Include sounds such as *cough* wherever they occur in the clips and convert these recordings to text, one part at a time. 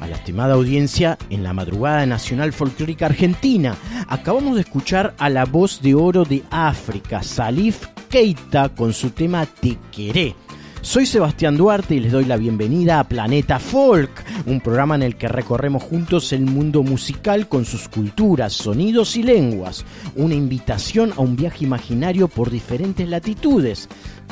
A la estimada audiencia en la madrugada nacional folclórica argentina. Acabamos de escuchar a la voz de oro de África, Salif Keita, con su tema Te Queré. Soy Sebastián Duarte y les doy la bienvenida a Planeta Folk, un programa en el que recorremos juntos el mundo musical con sus culturas, sonidos y lenguas. Una invitación a un viaje imaginario por diferentes latitudes.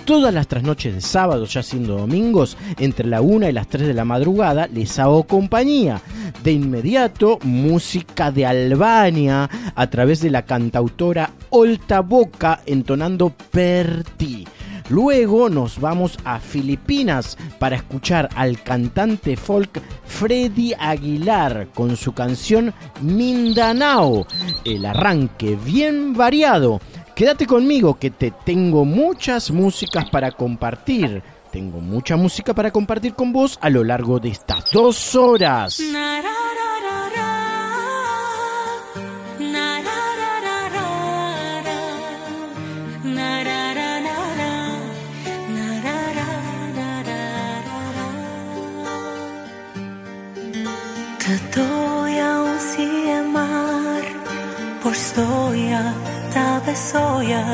Todas las trasnoches de sábado, ya siendo domingos, entre la 1 y las 3 de la madrugada, les hago compañía. De inmediato, música de Albania a través de la cantautora Olta Boca entonando Per Ti. Luego nos vamos a Filipinas para escuchar al cantante folk Freddy Aguilar con su canción Mindanao. El arranque bien variado. Quédate conmigo que te tengo muchas músicas para compartir. Tengo mucha música para compartir con vos a lo largo de estas dos horas. Besoja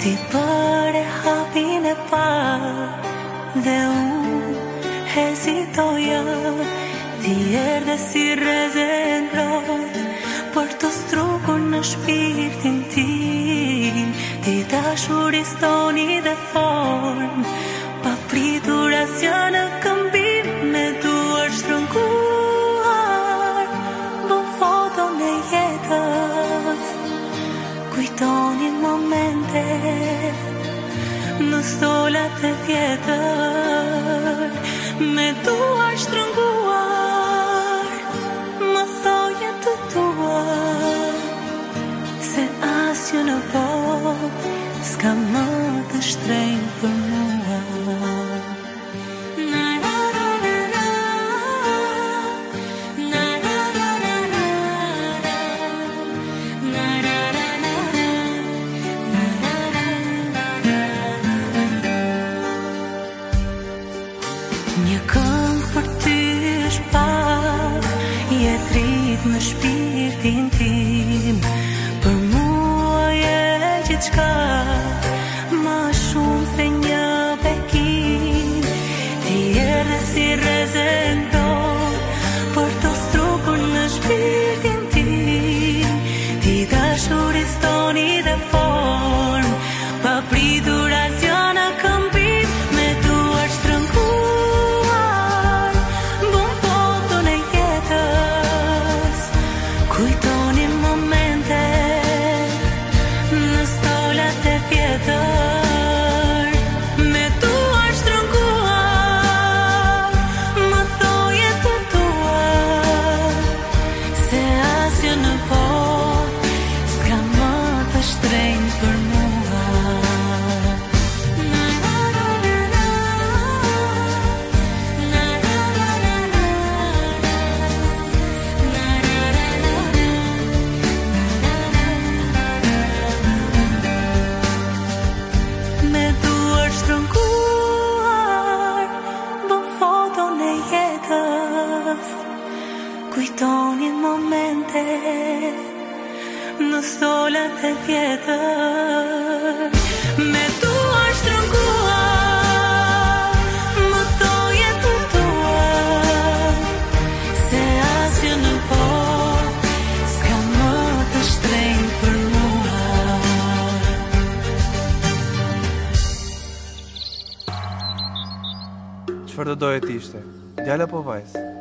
Ti për e hapin e pa Dhe unë hezitoja Ti erdhe si rezen plot Për të strukur në shpirtin tim Ti dashur istoni dhe form stolat e vjetër Me duar Appleweiss.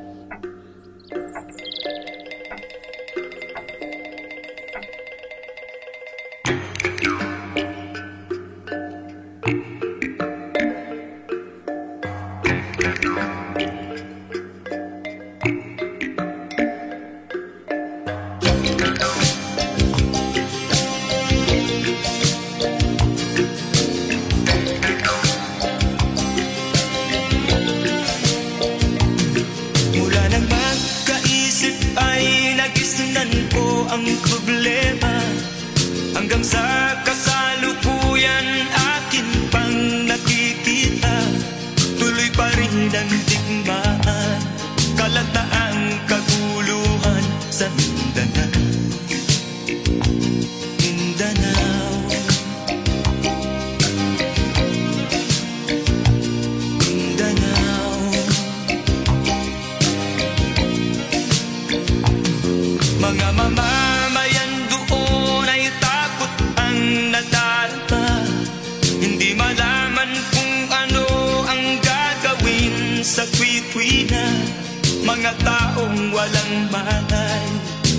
Taong walang malay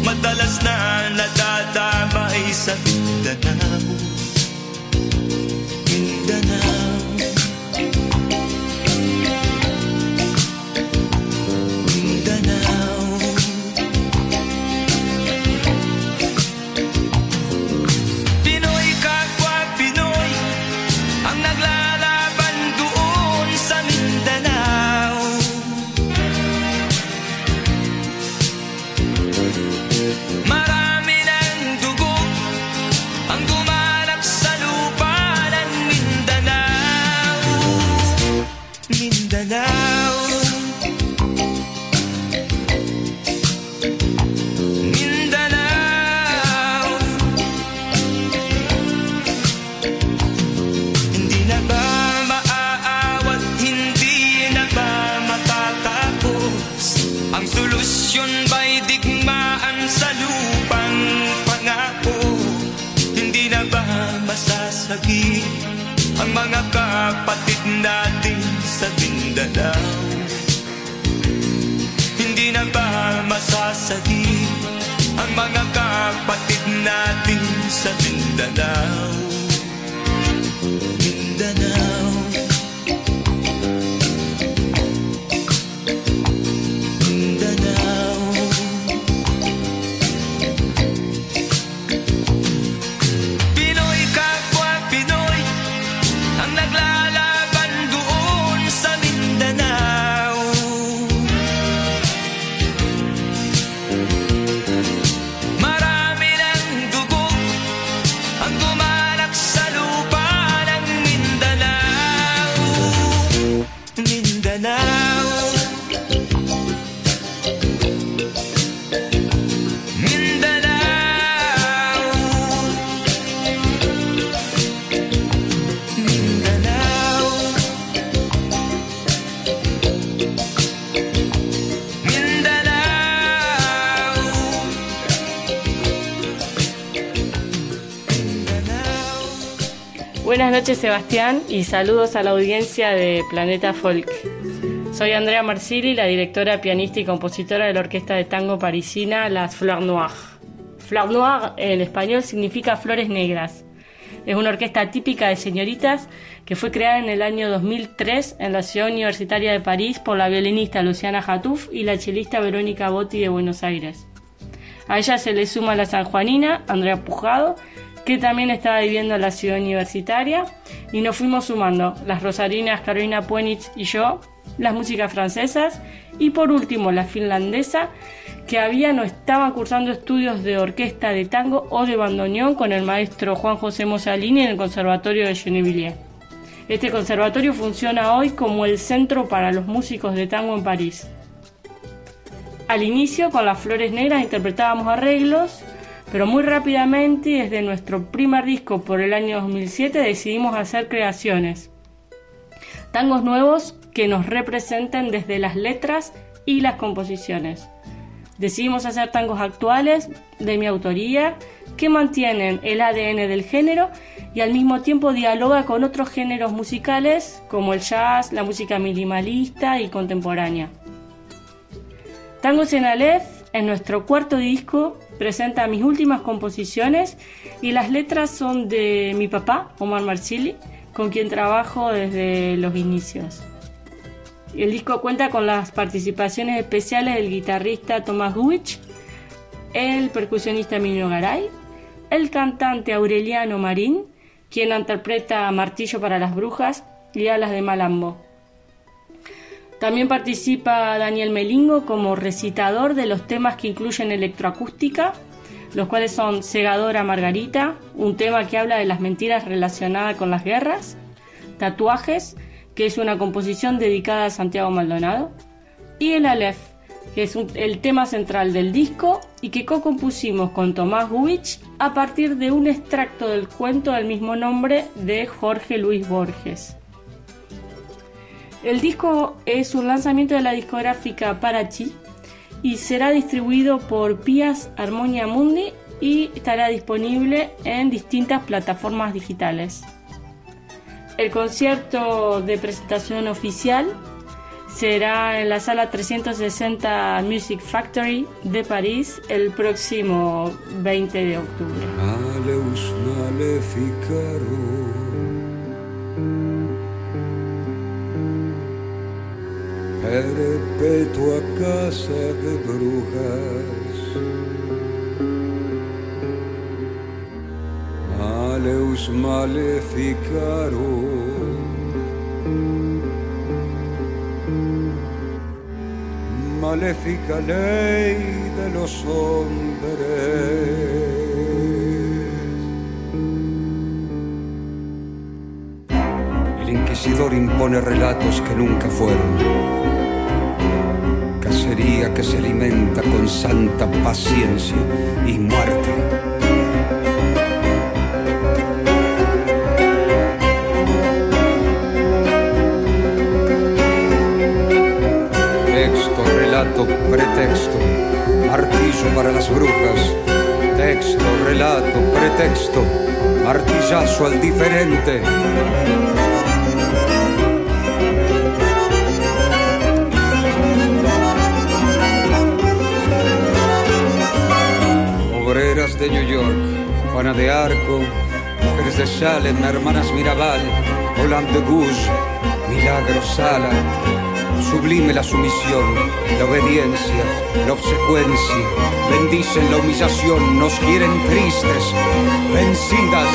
Madalas na nadadamay sa Mindanao. Mindanao masasagi ang mga kapatid natin sa Mindanao. Mindanao noches Sebastián y saludos a la audiencia de Planeta Folk. Soy Andrea Marsili, la directora, pianista y compositora de la orquesta de tango parisina Las Fleurs Noires. Fleurs Noires en español significa flores negras. Es una orquesta típica de señoritas que fue creada en el año 2003 en la ciudad universitaria de París por la violinista Luciana Jatuf y la chelista Verónica Botti de Buenos Aires. A ella se le suma la sanjuanina, Andrea Pujado, que también estaba viviendo en la ciudad universitaria, y nos fuimos sumando las rosarinas Carolina Puenitz y yo, las músicas francesas, y por último la finlandesa, que habían o estaban cursando estudios de orquesta de tango o de bandoneón con el maestro Juan José Mosalini en el Conservatorio de Gennevilliers. Este conservatorio funciona hoy como el centro para los músicos de tango en París. Al inicio, con las flores negras interpretábamos arreglos, pero muy rápidamente, y desde nuestro primer disco por el año 2007, decidimos hacer creaciones. Tangos nuevos que nos representen desde las letras y las composiciones. Decidimos hacer tangos actuales de mi autoría que mantienen el ADN del género y al mismo tiempo dialoga con otros géneros musicales como el jazz, la música minimalista y contemporánea. Tangos en Aleph, en nuestro cuarto disco, presenta mis últimas composiciones y las letras son de mi papá, Omar Marsili, con quien trabajo desde los inicios. El disco cuenta con las participaciones especiales del guitarrista Tomás Guich, el percusionista Mino Garay, el cantante Aureliano Marín, quien interpreta Martillo para las Brujas y Alas de Malambo. También participa Daniel Melingo como recitador de los temas que incluyen electroacústica, los cuales son Segadora Margarita, un tema que habla de las mentiras relacionadas con las guerras, Tatuajes, que es una composición dedicada a Santiago Maldonado, y El Aleph, que es el tema central del disco y que co-compusimos con Tomás Gubich a partir de un extracto del cuento del mismo nombre de Jorge Luis Borges. El disco es un lanzamiento de la discográfica Parachi y será distribuido por Pias Harmonia Mundi y estará disponible en distintas plataformas digitales. El concierto de presentación oficial será en la sala 360 Music Factory de París el próximo 20 de octubre. Perpetua casa de brujas. Maleus maleficarum. Maléfica ley de los hombres. El inquisidor impone relatos que nunca fueron. Cacería que se alimenta con santa paciencia y muerte. Texto, relato, pretexto, martillo para las brujas. Texto, relato, pretexto, martillazo al diferente. De New York, Juana de Arco, mujeres de Salem, hermanas Mirabal, Holland de Gus, Milagro Sala, sublime la sumisión, la obediencia, la obsecuencia, bendicen la humillación, nos quieren tristes, vencidas.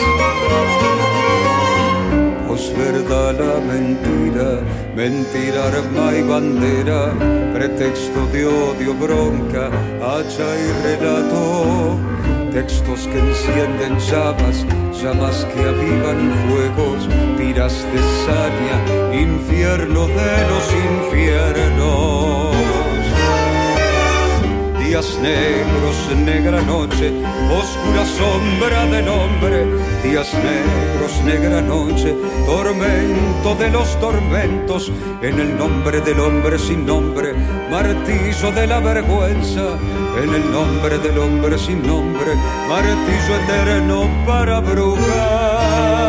Posverdad la mentira, mentira arma y bandera, pretexto de odio, bronca, hacha y relato. Textos que encienden llamas, llamas que avivan fuegos, tiras de saña, infierno de los infiernos días negros, negra noche, oscura sombra del hombre, días negros, negra noche, tormento de los tormentos, en el nombre del hombre sin nombre, martillo de la vergüenza, en el nombre del hombre sin nombre, martillo eterno para brujar.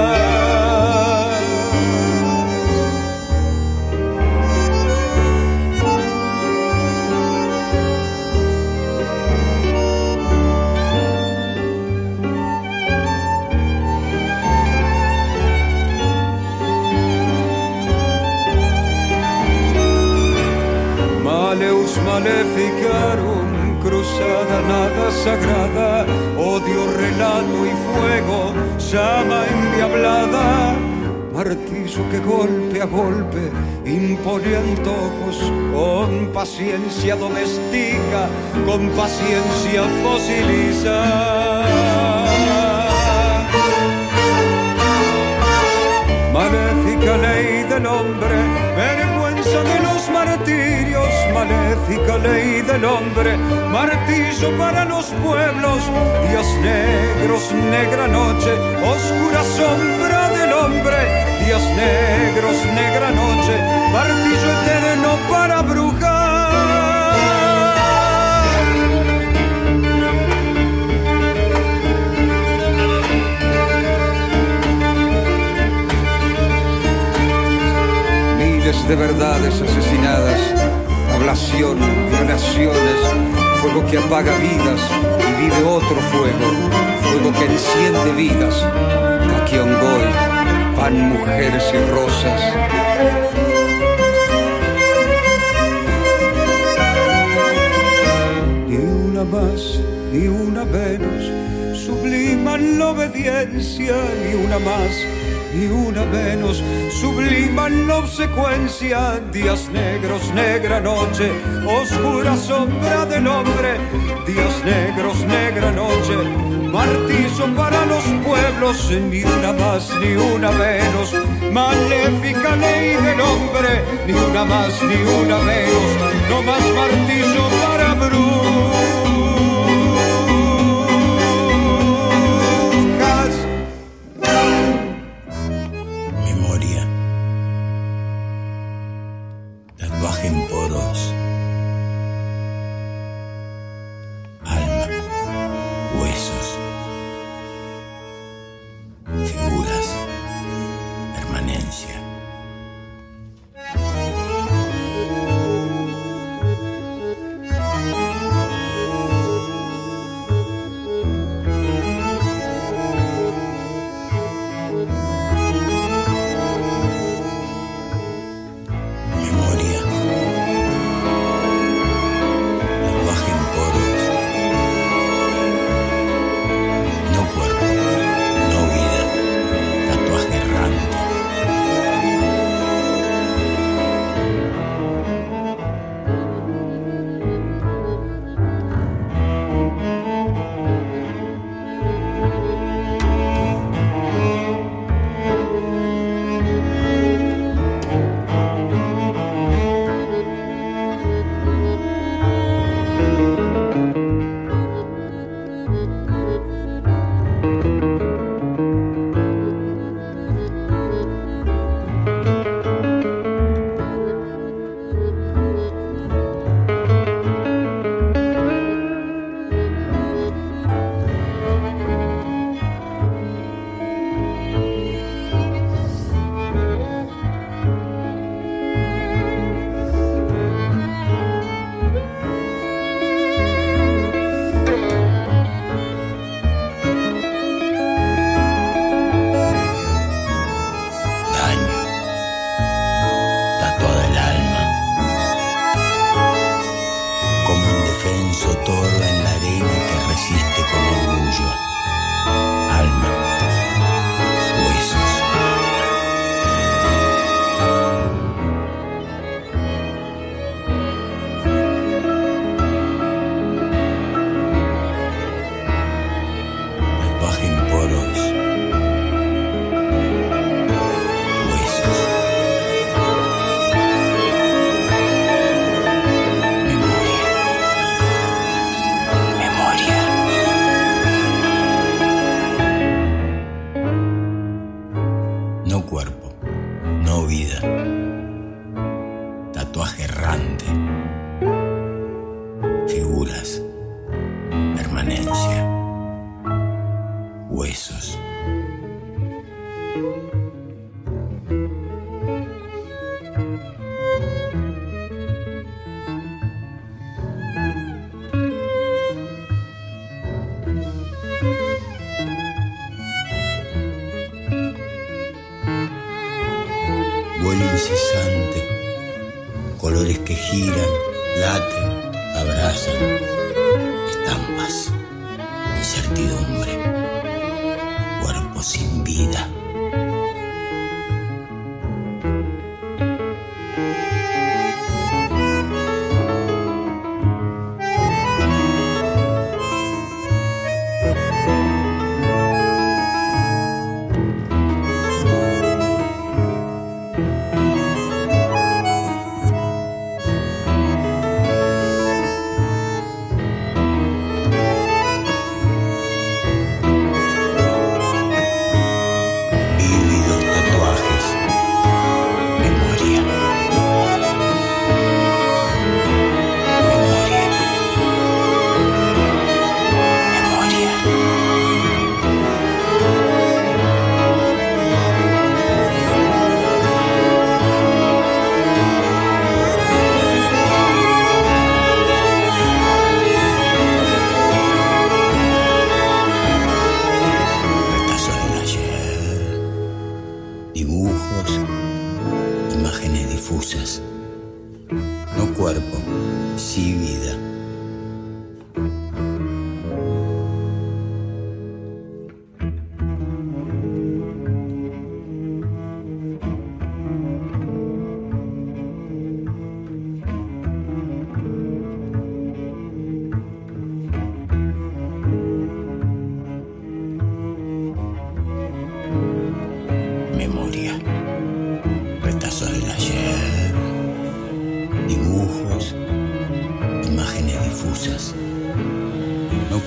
Sagrada, odio, relato y fuego, llama endiablada, martillo que golpe a golpe impone antojos, con paciencia domestica, con paciencia fosiliza. Maléfica ley del hombre, de los martirios, maléfica ley del hombre, martillo para los pueblos, días negros, negra noche, oscura sombra del hombre, días negros, negra noche, martillo eterno para brujar. De verdades asesinadas, ablación, violaciones, fuego que apaga vidas y vive otro fuego, fuego que enciende vidas, Kakiongoy, pan, mujeres y rosas. Ni una más, ni una menos, subliman la obediencia, ni una más y una menos subliman la obsecuencia, días negros, negra noche, oscura sombra del hombre, días negros, negra noche, martillo para los pueblos, ni una más ni una menos, maléfica ley del hombre, ni una más ni una menos, no más martillo para brujas.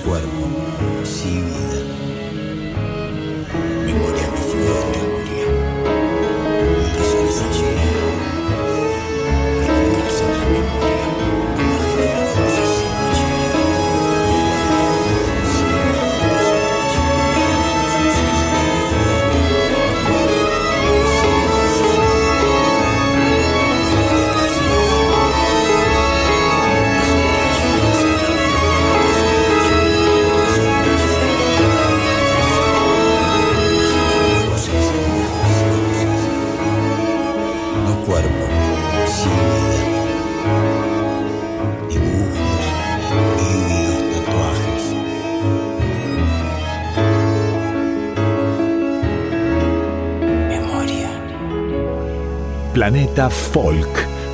Cuerpo, Folk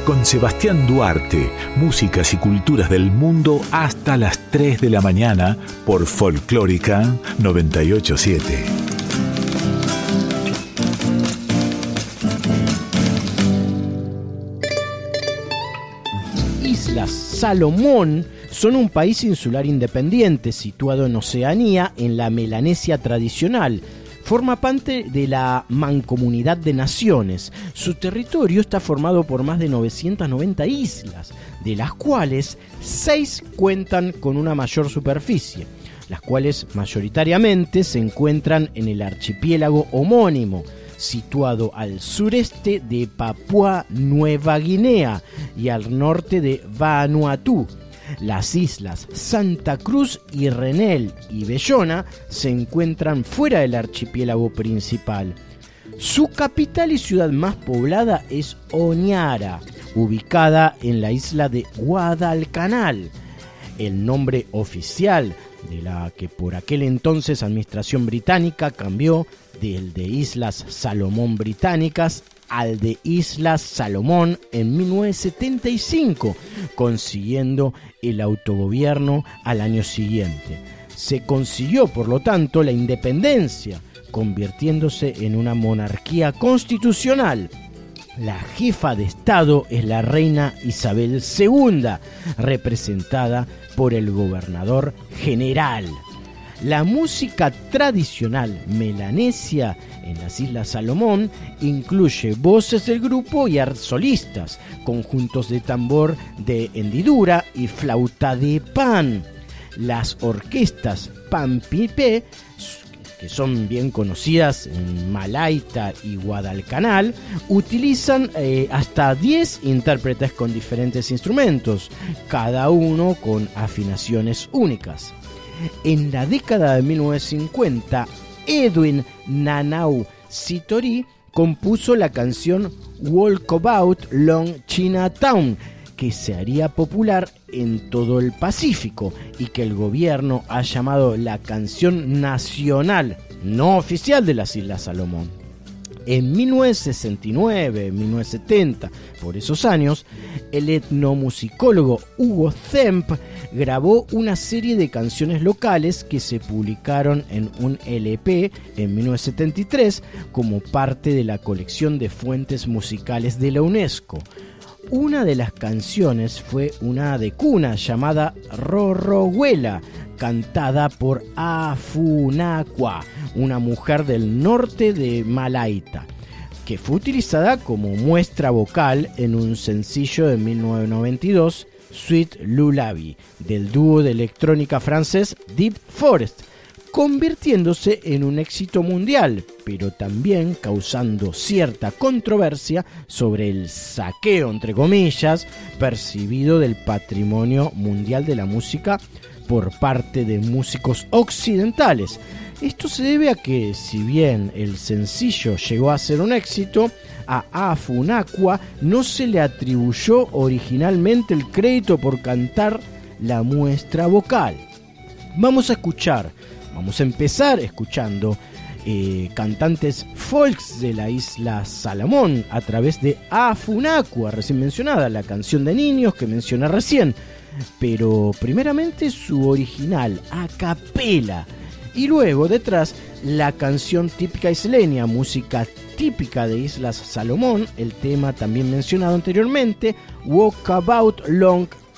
con Sebastián Duarte, músicas y culturas del mundo hasta las 3 de la mañana por Folclórica 987. Islas Salomón son un país insular independiente situado en Oceanía, en la Melanesia tradicional. Forma parte de la Mancomunidad de Naciones. Su territorio está formado por más de 990 islas, de las cuales 6 cuentan con una mayor superficie, las cuales mayoritariamente se encuentran en el archipiélago homónimo, situado al sureste de Papúa Nueva Guinea y al norte de Vanuatu. Las islas Santa Cruz y Renel y Bellona se encuentran fuera del archipiélago principal. Su capital y ciudad más poblada es Oñara, ubicada en la isla de Guadalcanal. El nombre oficial de la que por aquel entonces administración británica cambió del de Islas Salomón Británicas al de Islas Salomón en 1975, consiguiendo el autogobierno al año siguiente. Se consiguió, por lo tanto, la independencia, convirtiéndose en una monarquía constitucional. La jefa de Estado es la reina Isabel II, representada por el gobernador general. La música tradicional melanesia en las Islas Salomón incluye voces del grupo y solistas, conjuntos de tambor de hendidura y flauta de pan. Las orquestas Pampipé, que son bien conocidas en Malaita y Guadalcanal, utilizan eh, hasta 10 intérpretes con diferentes instrumentos, cada uno con afinaciones únicas. En la década de 1950, Edwin Nanau Sitori compuso la canción Walkabout Long Chinatown, que se haría popular en todo el Pacífico y que el gobierno ha llamado la canción nacional, no oficial de las Islas Salomón. En 1969, 1970, por esos años, el etnomusicólogo Hugo Zemp grabó una serie de canciones locales que se publicaron en un LP en 1973 como parte de la colección de fuentes musicales de la UNESCO. Una de las canciones fue una de cuna llamada Rorrohuela, cantada por Afunacua, una mujer del norte de Malaita, que fue utilizada como muestra vocal en un sencillo de 1992, Sweet Lullaby, del dúo de electrónica francés Deep Forest, convirtiéndose en un éxito mundial, pero también causando cierta controversia sobre el saqueo, entre comillas, percibido del patrimonio mundial de la música por parte de músicos occidentales. Esto se debe a que, si bien el sencillo llegó a ser un éxito, a Afunacua no se le atribuyó originalmente el crédito por cantar la muestra vocal. Vamos a escuchar, vamos a empezar escuchando eh, cantantes folks de la isla Salomón a través de Afunacua, recién mencionada, la canción de niños que menciona recién, pero primeramente su original, a capela, y luego detrás la canción típica isleña, música típica de Islas Salomón, el tema también mencionado anteriormente, Walkabout Long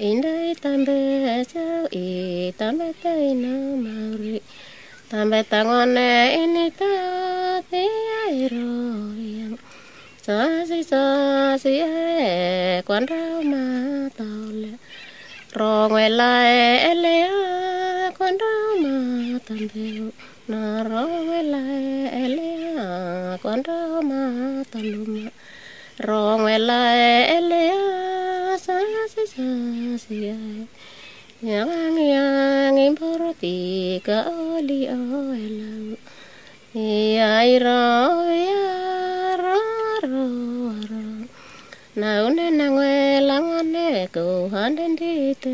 Indai tambah jauh, eh tambah tay nama ri, tambah tangone ini tati airo yang sasi sasi eh kuan rau ma tau le, rong welai elea kuan rau ma tambah na rong welai elea kuan rau ma taluma. Rong wela ele sa sa sa sia. Yang yang importi ka oli ela. Ya ira ya ro ro ro. Na una na wela ngane ko handen dite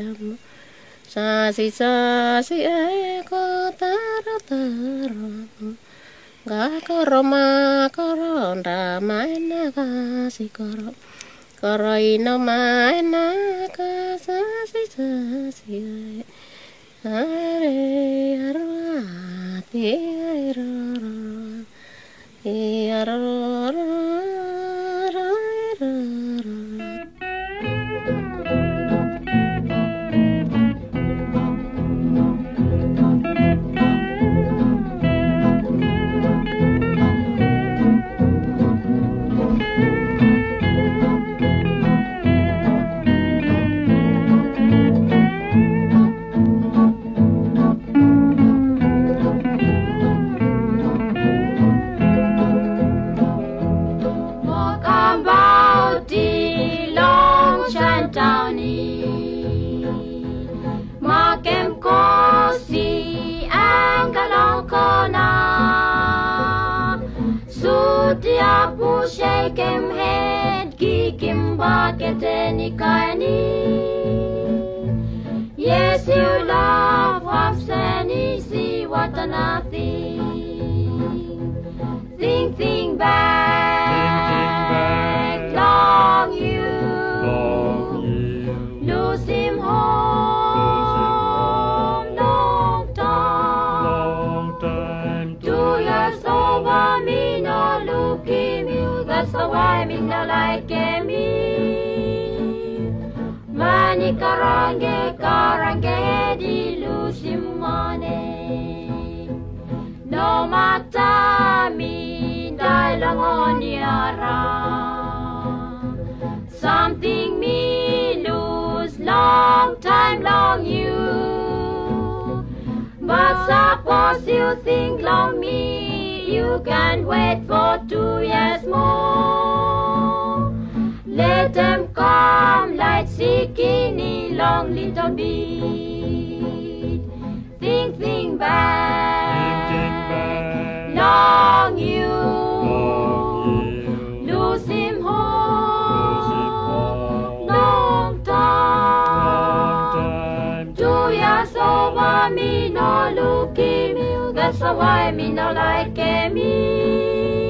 am. Sa si sa si e ko tara tara. Gakoro makoro nda maena koro koro. Ino maena kasi kasi are arwati aroro aroro shake him head, kick him back at any kind. Yes, you love half and see what a nothing. Think, think back, long you, lose him home. Me. Mani karange karange di lusimane No mata mi dai lang on yara. Something me lose long time long you. But suppose you think long me You can wait for two years more let them come like skinny long little bit. Think, think back. Long you. Lose him home. Long time. Me no look. That's why me no like me.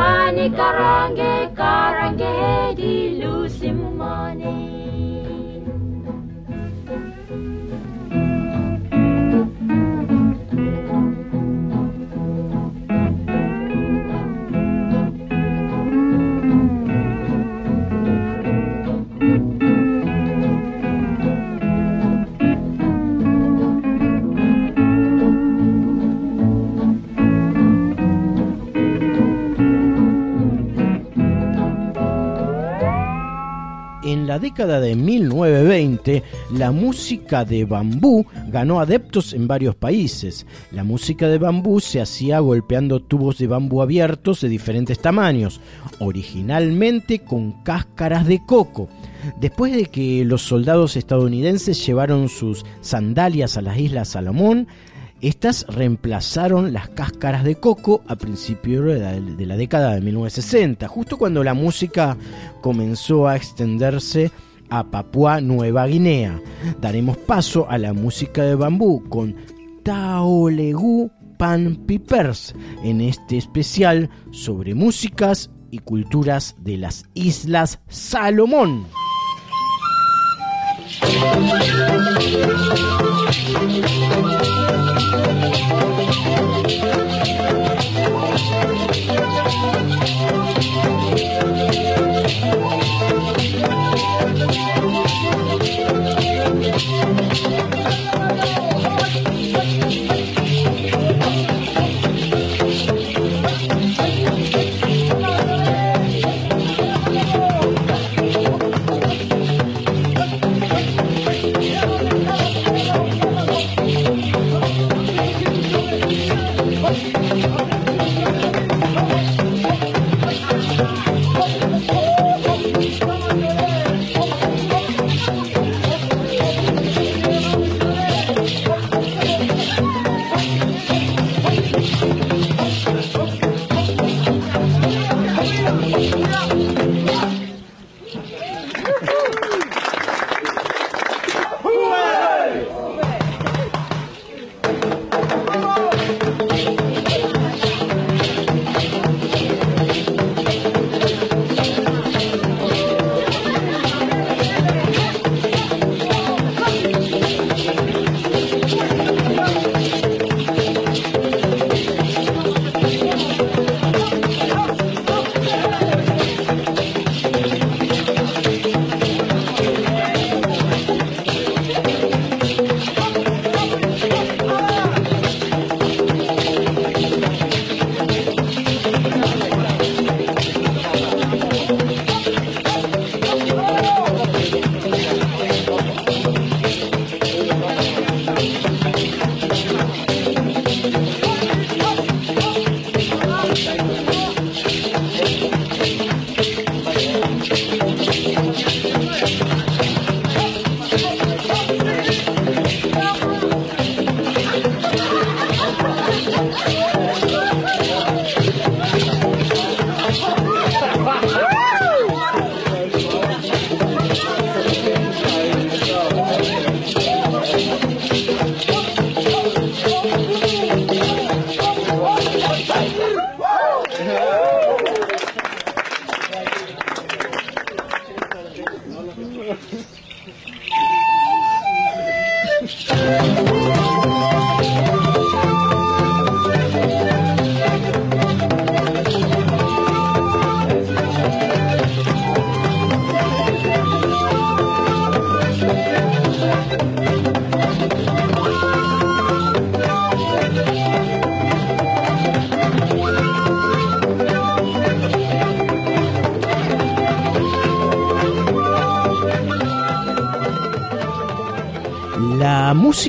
Mani karange karange di lusimane. En la década de 1920, la música de bambú ganó adeptos en varios países. La música de bambú se hacía golpeando tubos de bambú abiertos de diferentes tamaños, originalmente con cáscaras de coco. Después de que los soldados estadounidenses llevaron sus sandalias a las Islas Salomón, estas reemplazaron las cáscaras de coco a principios de la, de década de 1960, justo cuando la música comenzó a extenderse a Papúa Nueva Guinea. Daremos paso a la música de bambú con Taolegu Pan Pipers en este especial sobre músicas y culturas de las Islas Salomón. Thank you.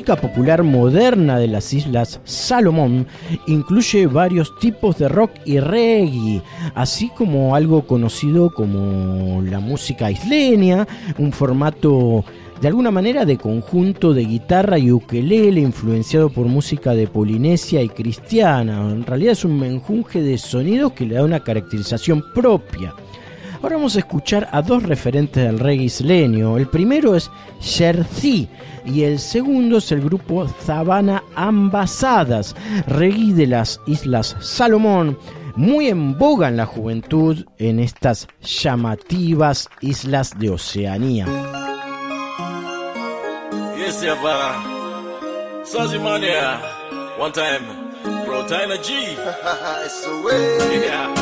Música popular moderna de las Islas Salomón incluye varios tipos de rock y reggae, así como algo conocido como la música isleña, un formato de alguna manera de conjunto de guitarra y ukelele influenciado por música de Polinesia y cristiana. En realidad es un menjunje de sonidos que le da una caracterización propia. Ahora vamos a escuchar a dos referentes del reggae isleño. El primero es Sherzi y el segundo es el grupo Zabana Ambasadas, reggae de las Islas Salomón, muy en boga en la juventud en estas llamativas islas de Oceanía. Yes, yeah. One time. Bro, G. *laughs* It's way. Yeah.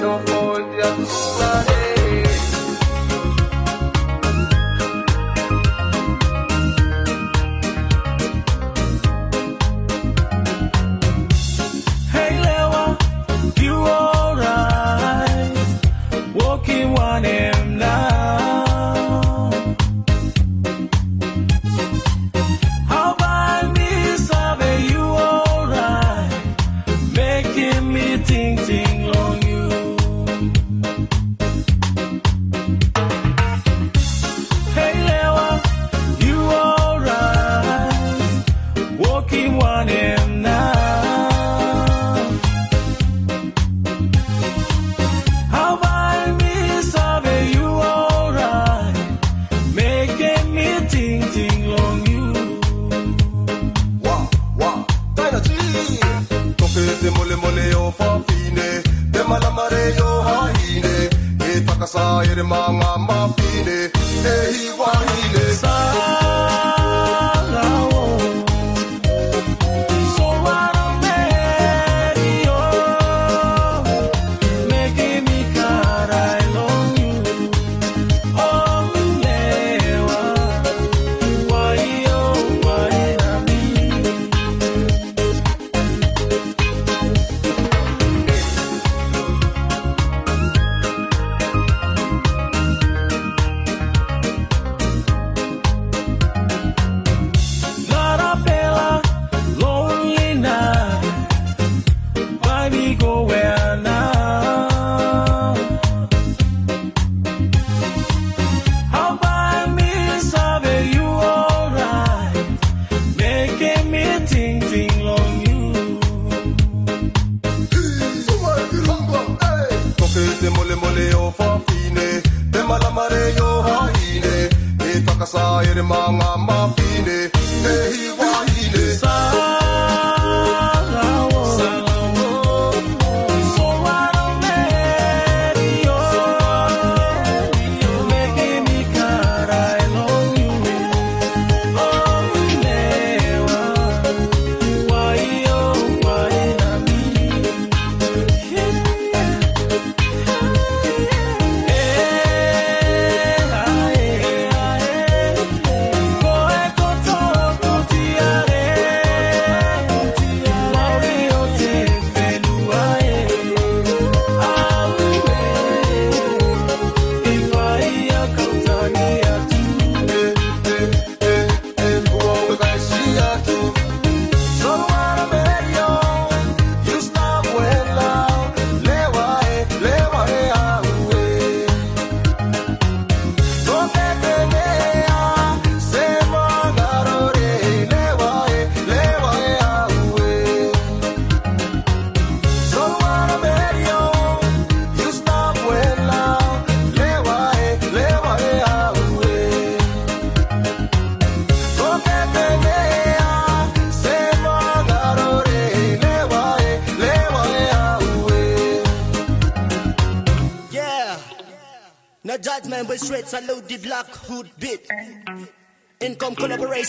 no more just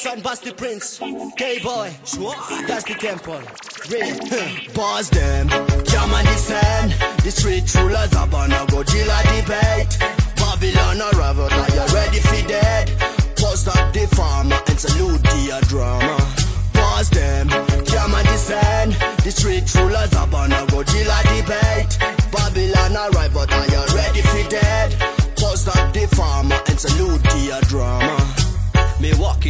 son, bust the prince. Gay boy, that's the temple. Real, Buzz them, come and descend the street true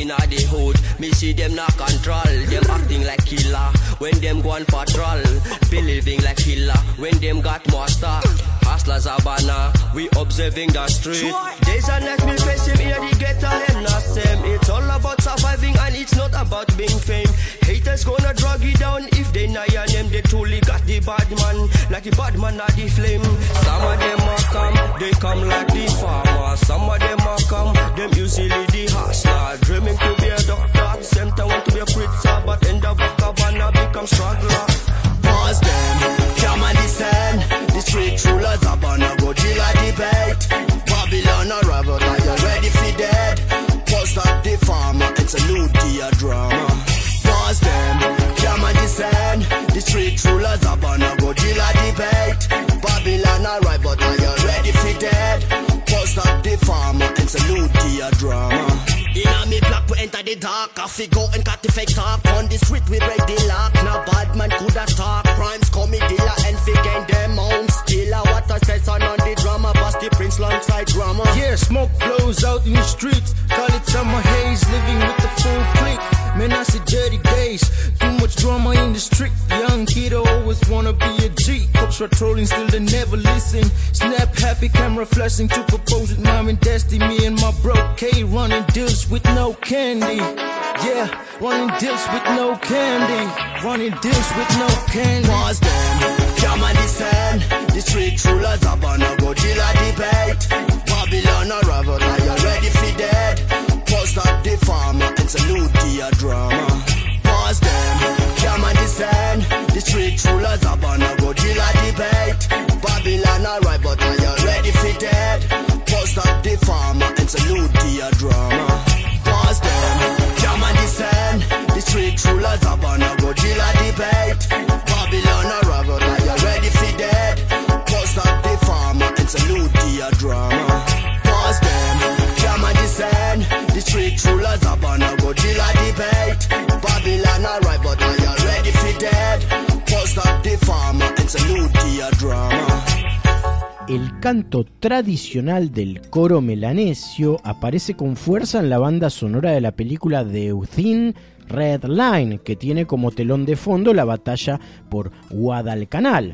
At the hood, me see them not control. Them acting like killer when them go on patrol. Believing like killer when them got more stock. Hustlers are banner, we observing the street. Days and nights me face him here, the ghetto them not same. It's all about surviving and it's not about being fame. Haters gonna drag you down if they know your name. They truly got the bad man, like the bad man at the flame. Some of them are come, they come like the farmer. Some of them are come, them usually the hustler. Dreaming to be a doctor, same time want to be a preacher, but end up a cabana become struggler. Pause them, come and descend. The street rulers up on a Godzilla debate. Babylon arrival, now you're ready for dead. Post up the farmer and salute the drama. Pause them, come and descend. The street rulers up on a Godzilla debate. Babylon arrival, now you're ready for dead. Post up the farmer and salute the drama. Inna me black we enter the dark I fi go and cut the fake talk On the street we break the lock Now bad man coulda talk a what on on the drama Bust the prince alongside drama Yeah, smoke blows out in the streets. Call it summer haze, living with the full clique. Man, I see dirty days. Too much drama in the street. G. Cops patrolling, still they never listen. Snap happy, camera flashing to propose with mom and destiny. Me and my bro K running deals with no candy. Yeah, running deals with no candy. Running deals with no candy. Pause them, come and descend The street rulers up on a Godzilla debate Babylon arrival, now you're ready for dead Post up the farmer and salute the drama street rulers up on a Godzilla debate. Babylon arrival, now you're ready for dead? Post up the farmer and salute the uh, drama. Pause them, come and descend. The street rulers up on a Godzilla debate. Babylon arrival, now you're ready for dead? Post up the farmer and salute the uh, drama. Pause them, come and descend. The street rulers up on a Godzilla debate. Babylon arrival, now El canto tradicional del coro melanesio aparece con fuerza en la banda sonora de la película The Within Red Line, que tiene como telón de fondo la batalla por Guadalcanal.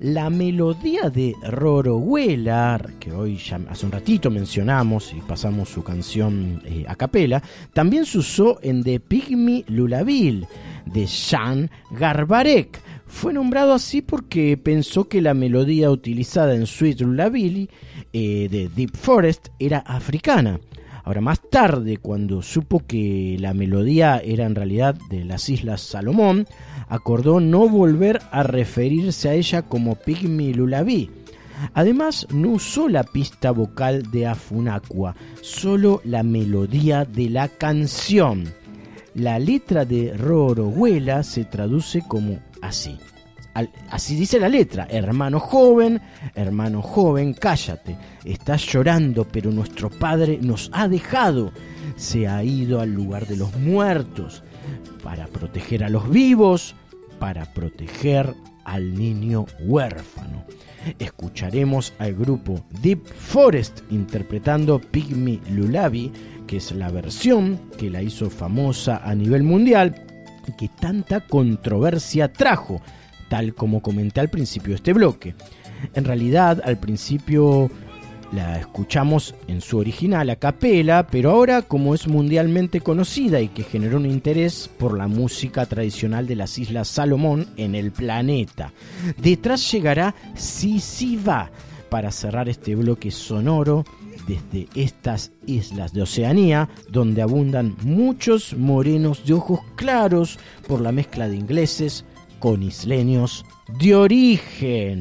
La melodía de Rorohuela, que hoy ya hace un ratito mencionamos y pasamos su canción eh, a capela, también se usó en The Pygmy Lullaby de Jean Garbarek. Fue nombrado así porque pensó que la melodía utilizada en Sweet Lullaby eh, de Deep Forest era africana. Ahora, más tarde, cuando supo que la melodía era en realidad de las Islas Salomón, acordó no volver a referirse a ella como Pygmy Lullaby. Además, no usó la pista vocal de Afunacua, solo la melodía de la canción. La letra de Rorohuela se traduce como así. Así dice la letra, hermano joven, hermano joven, cállate, estás llorando, pero nuestro padre nos ha dejado, se ha ido al lugar de los muertos, para proteger a los vivos, para proteger al niño huérfano. Escucharemos al grupo Deep Forest interpretando Pygmy Lullaby, que es la versión que la hizo famosa a nivel mundial que tanta controversia trajo, tal como comenté al principio de este bloque. En realidad, al principio la escuchamos en su original a capela, pero ahora como es mundialmente conocida y que generó un interés por la música tradicional de las Islas Salomón en el planeta. Detrás llegará Sisiva para cerrar este bloque sonoro desde estas islas de Oceanía, donde abundan muchos morenos de ojos claros por la mezcla de ingleses con isleños de origen.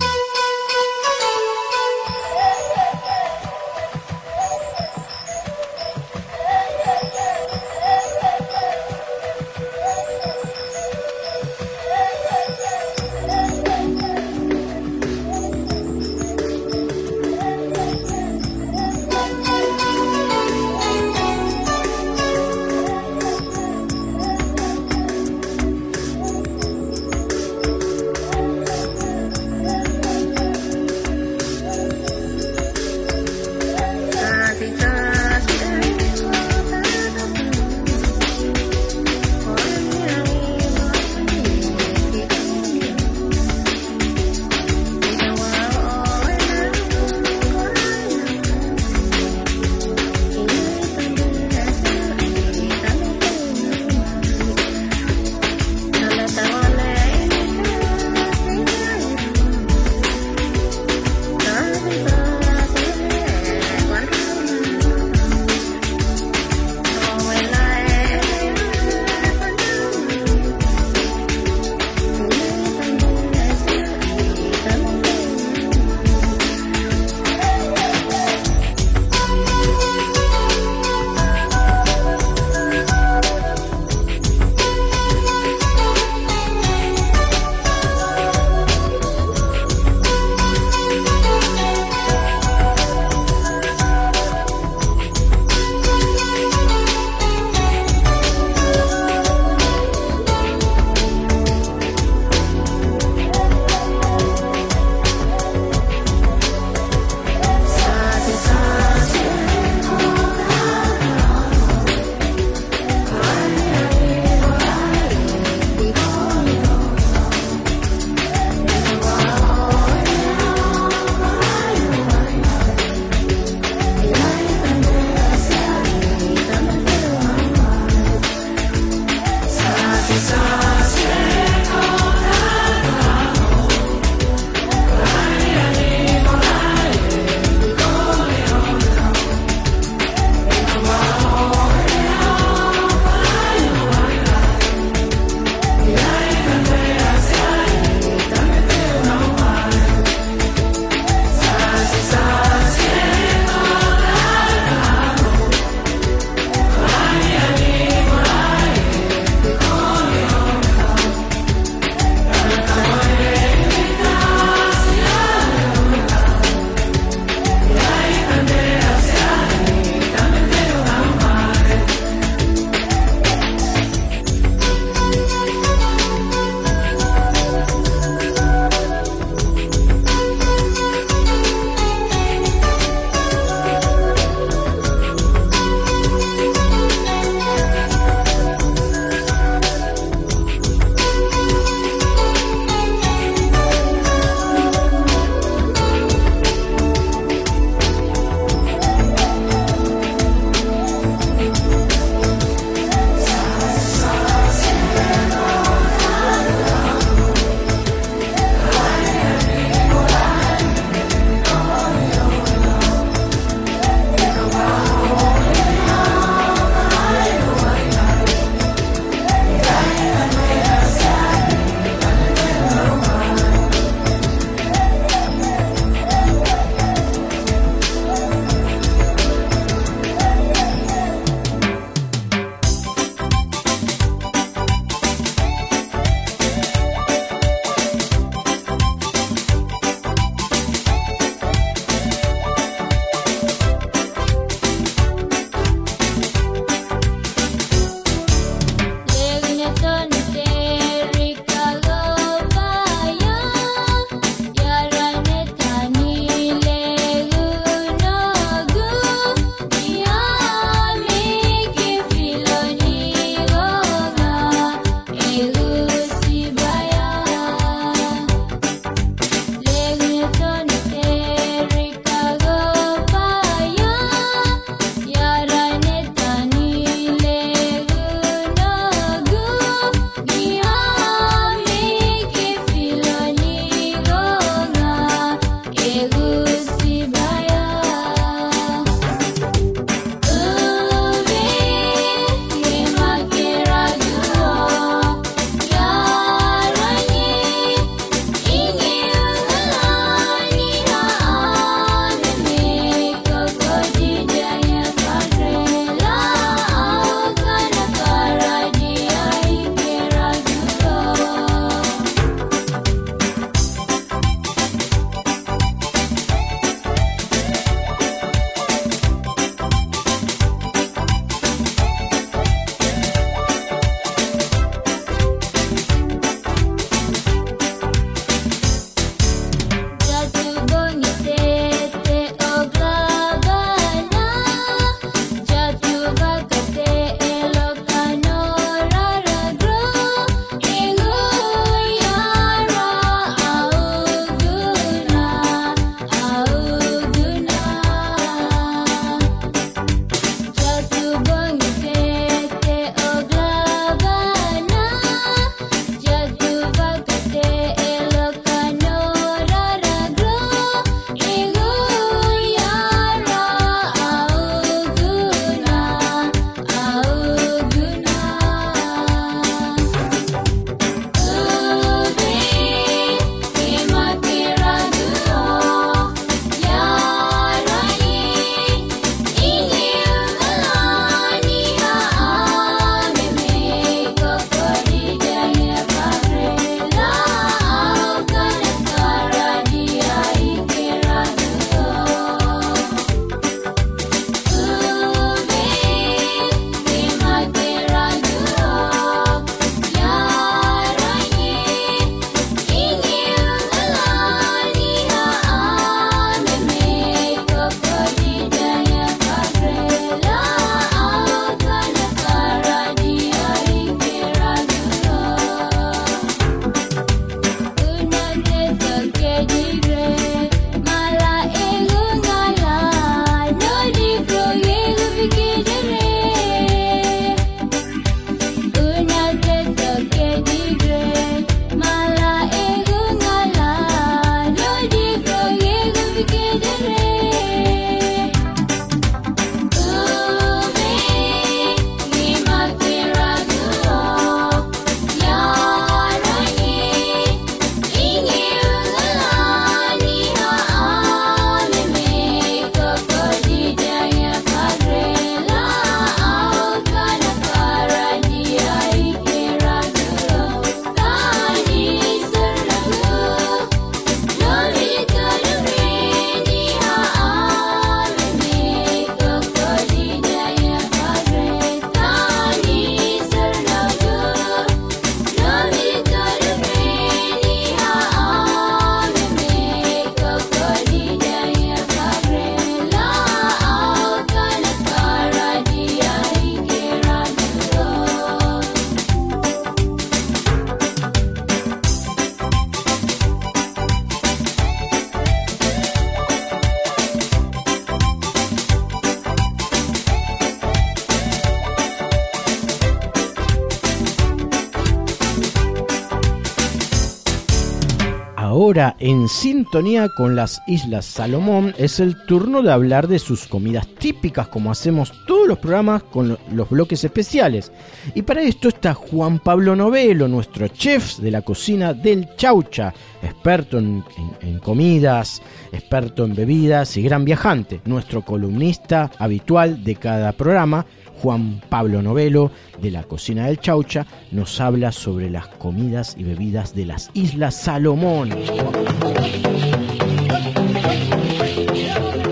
En sintonía con las Islas Salomón, es el turno de hablar de sus comidas típicas, como hacemos todos los programas con lo- los bloques especiales. Y para esto está Juan Pablo Novelo, nuestro chef de la cocina del Chaucha, experto en- en comidas, experto en bebidas y gran viajante, nuestro columnista habitual de cada programa. Juan Pablo Novelo, de la cocina del Chaucha, nos habla sobre las comidas y bebidas de las Islas Salomón.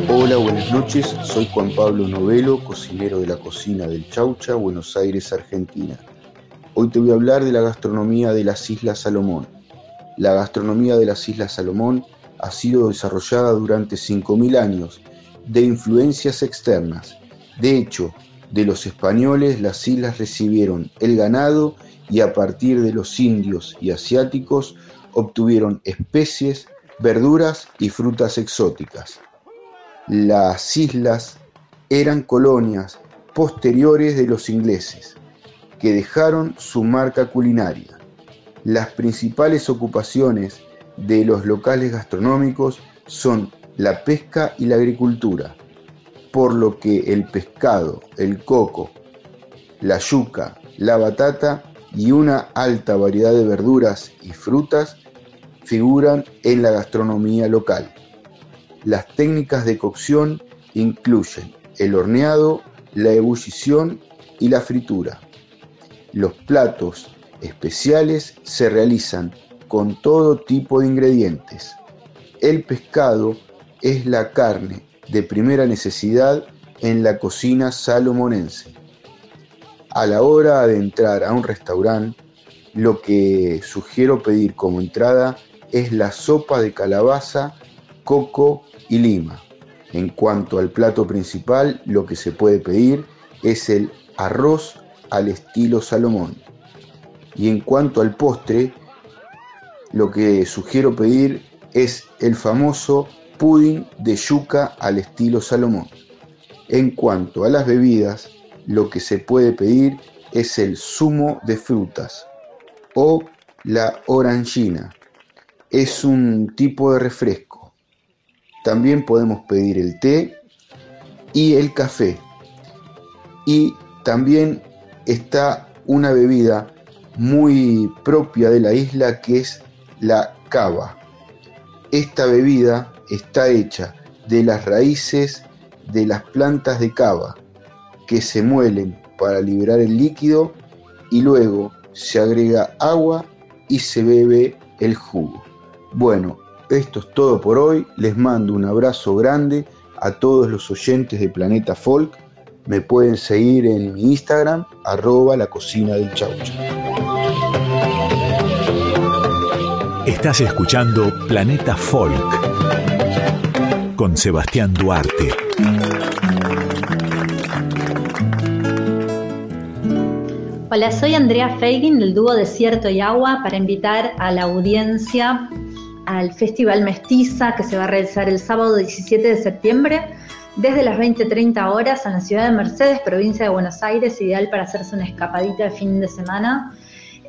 Hola, buenas noches. Soy Juan Pablo Novelo, cocinero de la cocina del Chaucha, Buenos Aires, Argentina. Hoy te voy a hablar de la gastronomía de las Islas Salomón. La gastronomía de las Islas Salomón ha sido desarrollada durante 5.000 años de influencias externas. De hecho, de los españoles las islas recibieron el ganado y a partir de los indios y asiáticos obtuvieron especies, verduras y frutas exóticas. Las islas eran colonias posteriores de los ingleses, que dejaron su marca culinaria. Las principales ocupaciones de los locales gastronómicos son la pesca y la agricultura, por lo que el pescado, el coco, la yuca, la batata y una alta variedad de verduras y frutas figuran en la gastronomía local. Las técnicas de cocción incluyen el horneado, la ebullición y la fritura. Los platos especiales se realizan con todo tipo de ingredientes. El pescado es la carne de primera necesidad en la cocina salomonense. A la hora de entrar a un restaurante, lo que sugiero pedir como entrada es la sopa de calabaza, coco y lima. En cuanto al plato principal, lo que se puede pedir es el arroz al estilo Salomón. Y en cuanto al postre, lo que sugiero pedir es el famoso pudding de yuca al estilo Salomón. En cuanto a las bebidas, lo que se puede pedir es el zumo de frutas o la orangina. Es un tipo de refresco. También podemos pedir el té y el café. Y también está una bebida muy propia de la isla que es la cava. Esta bebida está hecha de las raíces de las plantas de cava que se muelen para liberar el líquido y luego se agrega agua y se bebe el jugo. Bueno, esto es todo por hoy. Les mando un abrazo grande a todos los oyentes de Planeta Folk. Me pueden seguir en mi Instagram, arroba la cocina del chaucha. Estás escuchando Planeta Folk con Sebastián Duarte. Hola, soy Andrea Feigin del dúo Desierto y Agua para invitar a la audiencia al Festival Mestiza que se va a realizar el sábado 17 de septiembre desde las 20-30 horas en la ciudad de Mercedes, provincia de Buenos Aires, ideal para hacerse una escapadita de fin de semana.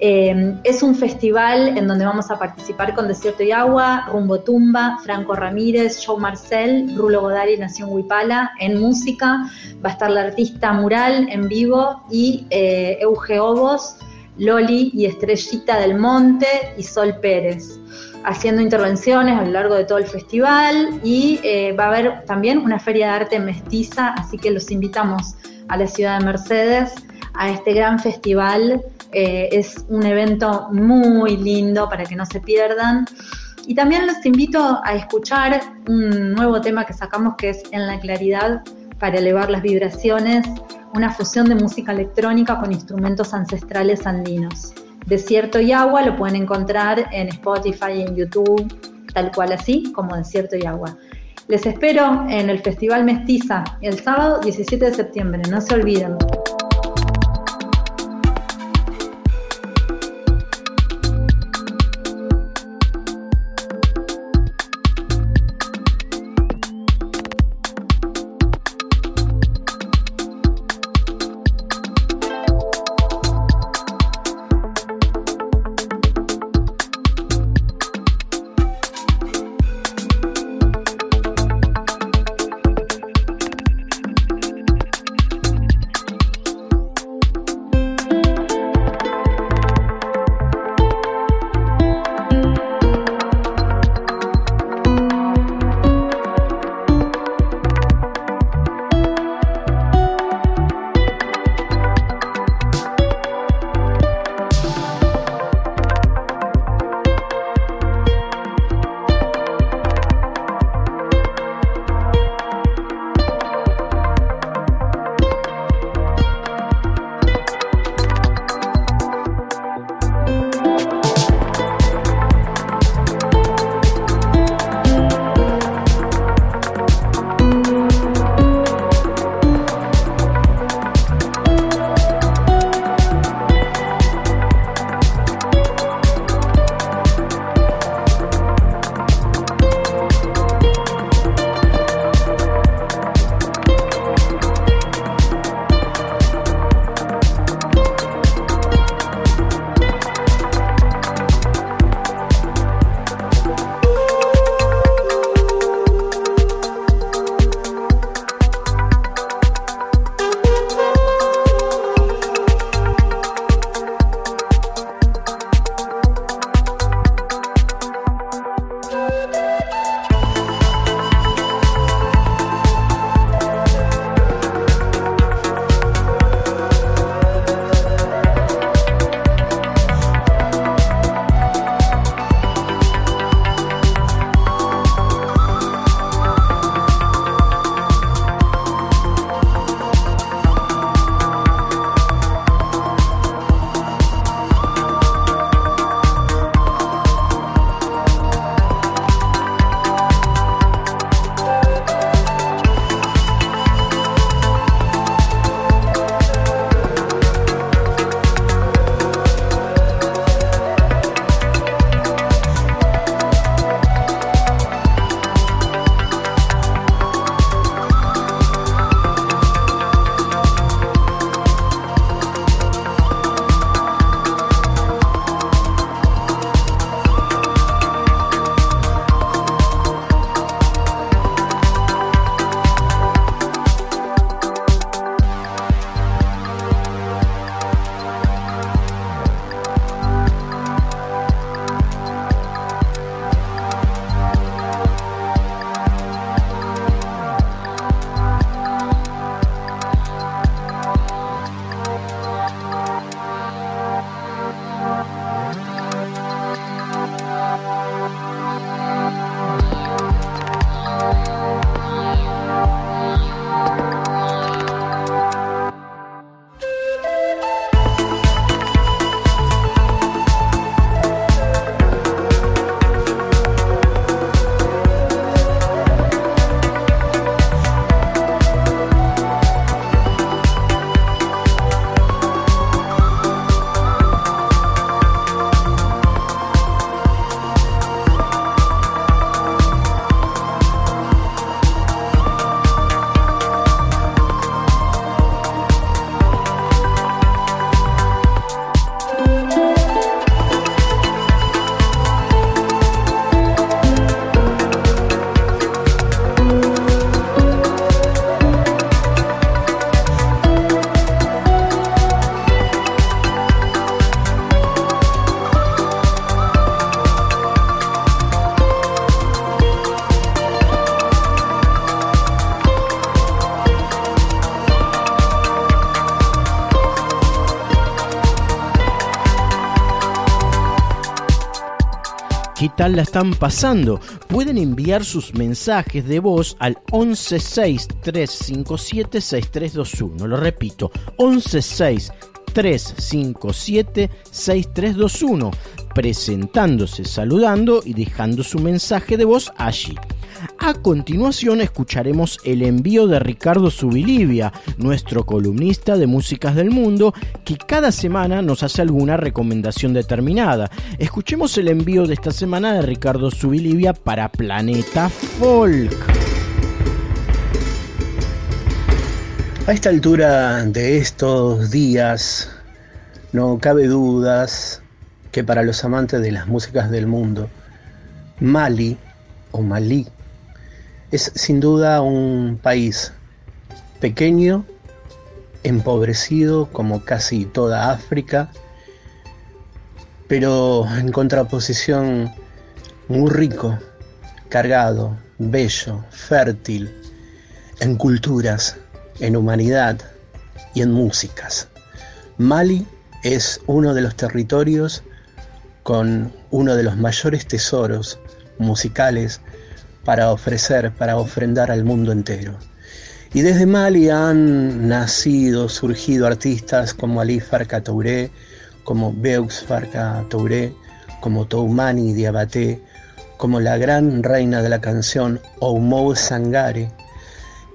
Eh, es un festival en donde vamos a participar con Desierto y Agua, Rumbo Tumba, Franco Ramírez, Joe Marcel, Rulo Godari, Nación Huipala. En música va a estar la artista Mural en vivo y eh, Euge Obos, Loli y Estrellita del Monte y Sol Pérez haciendo intervenciones a lo largo de todo el festival y eh, va a haber también una feria de arte mestiza, así que los invitamos a la ciudad de Mercedes a este gran festival. Eh, es un evento muy lindo para que no se pierdan. Y también los invito a escuchar un nuevo tema que sacamos que es En la Claridad para elevar las vibraciones, una fusión de música electrónica con instrumentos ancestrales andinos. Desierto y Agua lo pueden encontrar en Spotify y en YouTube, tal cual así como Desierto y Agua. Les espero en el Festival Mestiza el sábado 17 de septiembre, no se olviden. ¿Qué tal la están pasando? Pueden enviar sus mensajes de voz al 1163576321. Lo repito, 1163576321, presentándose, saludando y dejando su mensaje de voz allí. A continuación escucharemos el envío de Ricardo Subilivia, nuestro columnista de músicas del mundo, que cada semana nos hace alguna recomendación determinada. Escuchemos el envío de esta semana de Ricardo Subilivia para Planeta Folk. A esta altura de estos días, no cabe dudas que para los amantes de las músicas del mundo, Mali o Malí es sin duda un país pequeño, empobrecido como casi toda África, pero en contraposición muy rico, cargado, bello, fértil, en culturas, en humanidad y en músicas. Mali es uno de los territorios con uno de los mayores tesoros musicales para ofrecer, para ofrendar al mundo entero. Y desde Mali han nacido, surgido artistas como Ali Farka Touré, como Beux Farka Touré, como Toumani Diabaté, como la gran reina de la canción Oumou Sangare.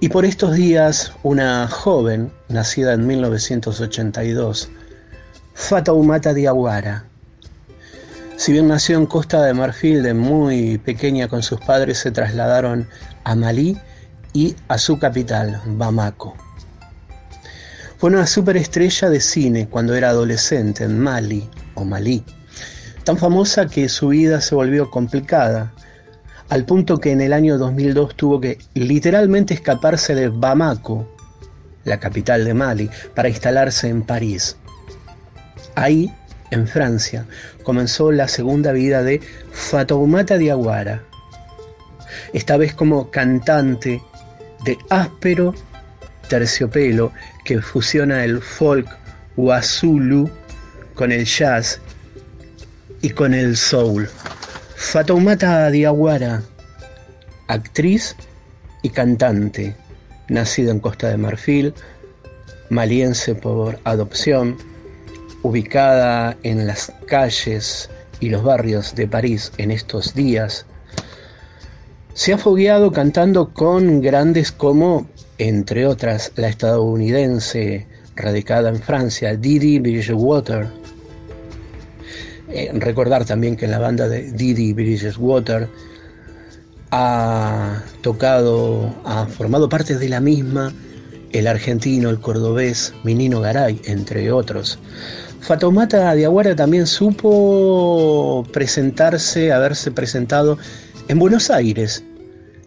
Y por estos días, una joven, nacida en 1982, Fatoumata Diawara, si bien nació en Costa de Marfil de muy pequeña con sus padres, se trasladaron a Malí y a su capital, Bamako. Fue una superestrella de cine cuando era adolescente en Mali o Malí, tan famosa que su vida se volvió complicada, al punto que en el año 2002 tuvo que literalmente escaparse de Bamako, la capital de Mali, para instalarse en París. Ahí en Francia, comenzó la segunda vida de Fatoumata Diawara, esta vez como cantante de áspero terciopelo que fusiona el folk wasulu con el jazz y con el soul. Fatoumata Diawara, actriz y cantante, nacida en Costa de Marfil, maliense por adopción, ubicada en las calles y los barrios de París en estos días, se ha fogueado cantando con grandes como, entre otras, la estadounidense radicada en Francia, Didi Bridgewater. Eh, recordar también que en la banda de Didi Bridgewater ha tocado, ha formado parte de la misma el argentino, el cordobés Minino Garay, entre otros. Fatoumata Diawara también supo presentarse, haberse presentado en Buenos Aires,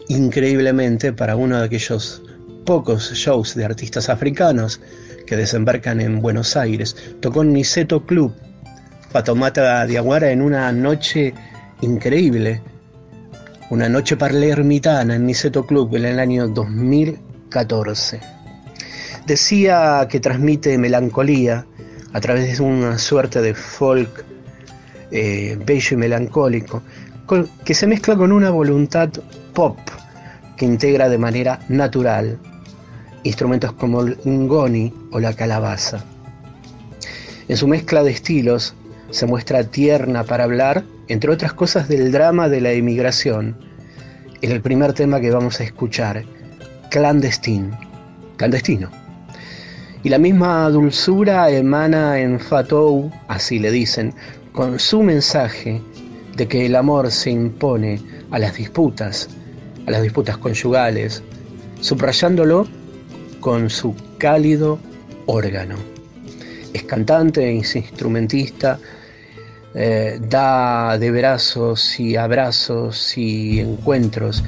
increíblemente para uno de aquellos pocos shows de artistas africanos que desembarcan en Buenos Aires. Tocó en Niceto Club, Fatoumata Diawara en una noche increíble, una noche palermitana en Niceto Club en el año 2014. Decía que transmite melancolía, a través de una suerte de folk eh, bello y melancólico, que se mezcla con una voluntad pop que integra de manera natural instrumentos como el ngoni o la calabaza. En su mezcla de estilos se muestra tierna para hablar, entre otras cosas, del drama de la emigración. En el primer tema que vamos a escuchar, clandestino. Clandestino. Y la misma dulzura emana en Fatou, así le dicen, con su mensaje de que el amor se impone a las disputas, a las disputas conyugales, subrayándolo con su cálido órgano. Es cantante, es instrumentista, eh, da de brazos y abrazos y encuentros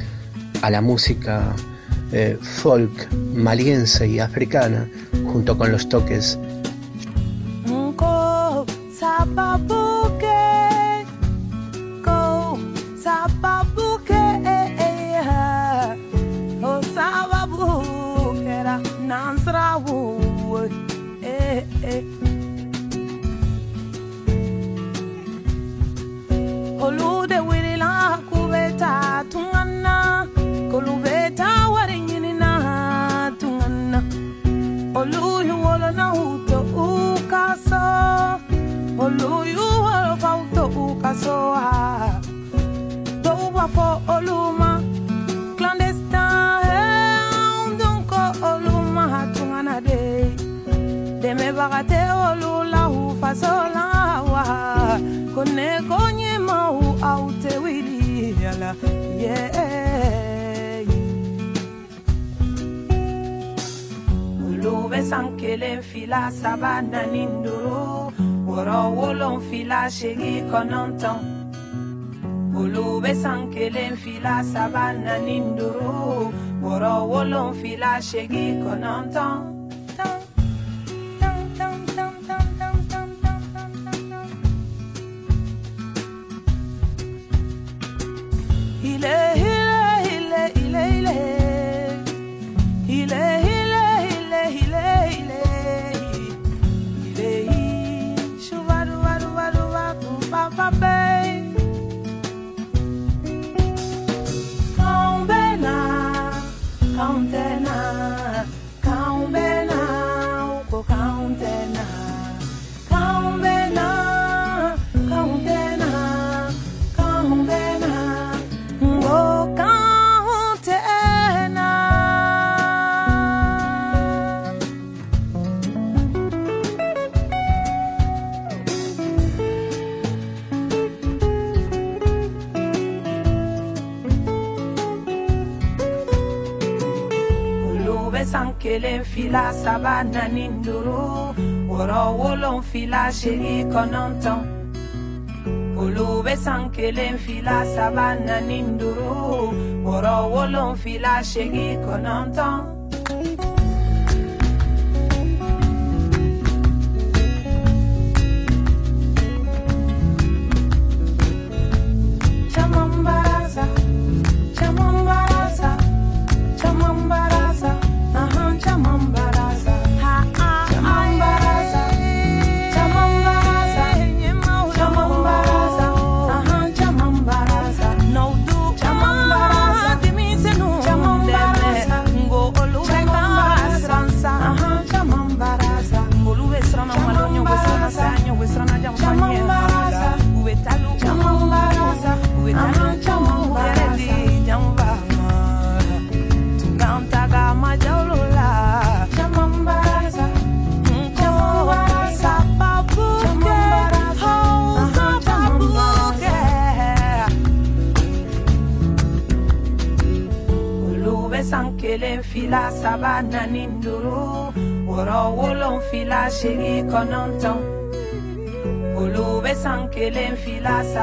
a la música eh, folk maliense y africana junto con los toques For oluma clandestine. Eh, Don't go oluma to de dɛmɛbaga tɛ olu la u faso la wa ko ne ko ɲɛmaw aw tɛ wuli yala Yeah. olu bɛ san kelen fila saba naani duuru wɔɔrɔ wolonfila segin kɔnɔntɔn olu bɛ san kelen fila saba naani duuru wɔɔrɔ wolonfila segin kɔnɔntɔn. Il est kelen fila saba naani duuru wɔɔrɔ wolon fila seegin kɔnɔntɔn olu bɛ san kelen fila saba naani duuru wɔɔrɔ wolon fila seegin kɔnɔntɔn.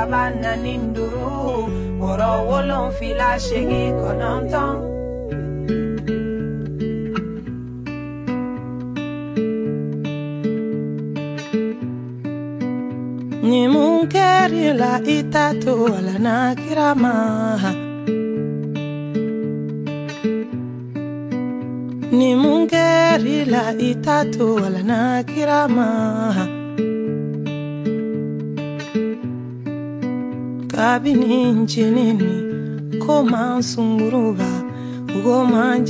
bàbá nà ní wolon kọ̀rọ̀ owó. njeneni kó máa ń sunguruba ugo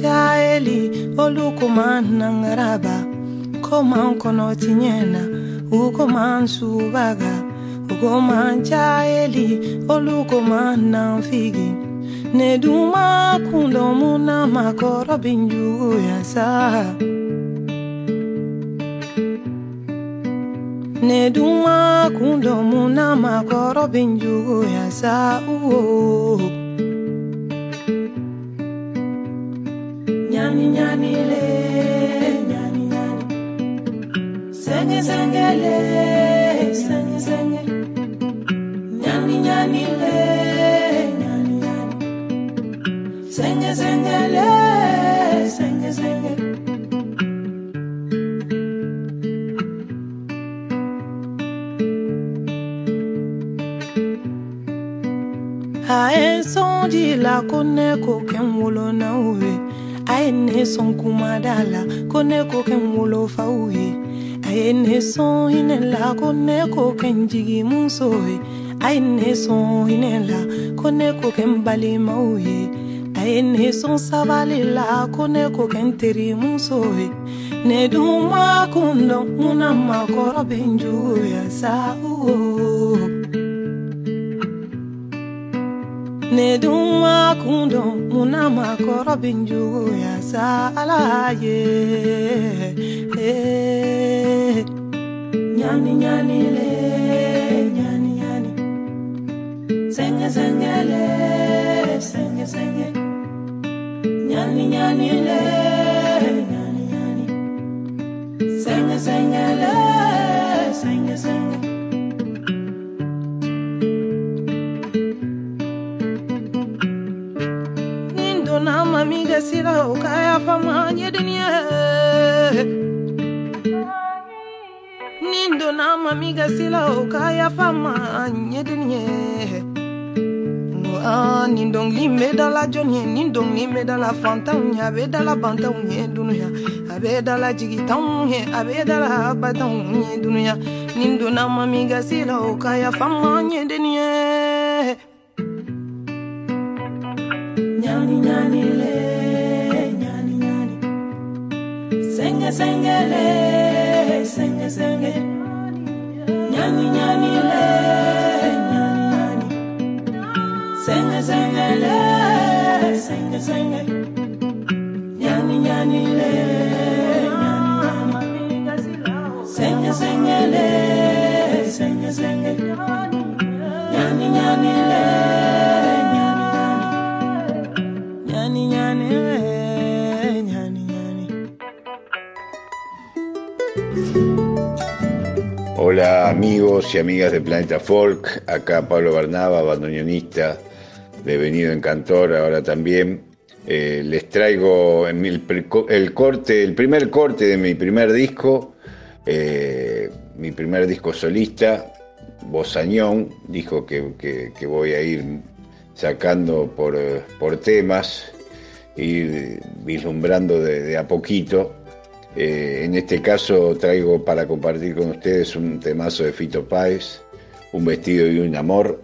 já eli olùkó man ngaraba, kó máa ń subaga já eli olùkó man ń nanfigi kundo muna ya Neduma kundo muna makoro binjugu yasa uo Nyani nyani le nyani nyani. Senge senge le senge senge. Nyani nyani le nyani nyani. Senge senge le La insondie la connaît qu'aucun moulo na oué. Aïe son kumadala connaît qu'aucun moulo fa oué. Aïe ne son inela connaît qu'aucun jigi mousoué. Aïe ne son inela connaît qu'aucun balima oué. Aïe ne son savali la connaît qu'aucun teri mousoué. Ne duma kundo muna munama korobenjuya sa oué. ne dunwa kun dɔn munna makɔrɔ bɛ n juguya sa ala ye ɲani eh, eh. ɲani le ɲani ɲani sɛŋɛ sɛŋɛ le sɛŋɛ sɛŋɛ ɲani ɲani le ɲani ɲani sɛŋɛ sɛŋɛ le sɛŋɛ sɛŋɛ mi gasira ukaya famanye dunia nindo na mami gasila ukaya famanye dunia Ah, nindong lime dala jonye nindong lime dala fantaun ya be dala bantaun ye dunuya abe dala jigitaun ye abe dala bataun ye dunuya nindo na mami gasila ukaya famanye dunia Nyani nyani le, nyani nyani. Senge senge le, senge senge. Nyani nyani le, nyani nyani. Senge senge le, senge senge. Nyani nyani le, nyani nyani. Senge senge le, senge senge. Nyani nyani le, Hola amigos y amigas de Planeta Folk, acá Pablo Barnaba, bandoneonista de Venido en Cantor, ahora también. Eh, les traigo el, corte, el primer corte de mi primer disco, eh, mi primer disco solista, Bosañón, dijo que, voy a ir sacando por, eh, temas, ir vislumbrando de a poquito. Eh, en este caso traigo para compartir con ustedes un temazo de Fito Páez, Un vestido y un amor,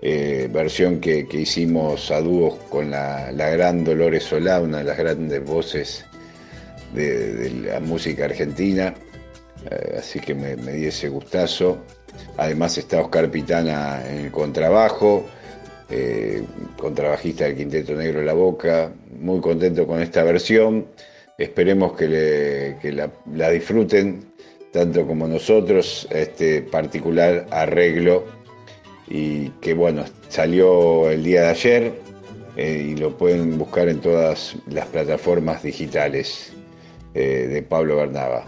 eh, versión que, hicimos a dúos con la, la gran Dolores Solá, una de las grandes voces de, de la música argentina, eh, así que me, me di ese gustazo. Además está Oscar Pitana en el contrabajo, contrabajista del Quinteto Negro La Boca, muy contento con esta versión. Esperemos que, la disfruten tanto como nosotros, este particular arreglo y que bueno, salió el día de ayer eh, y lo pueden buscar en todas las plataformas digitales eh, de Pablo Bernaba.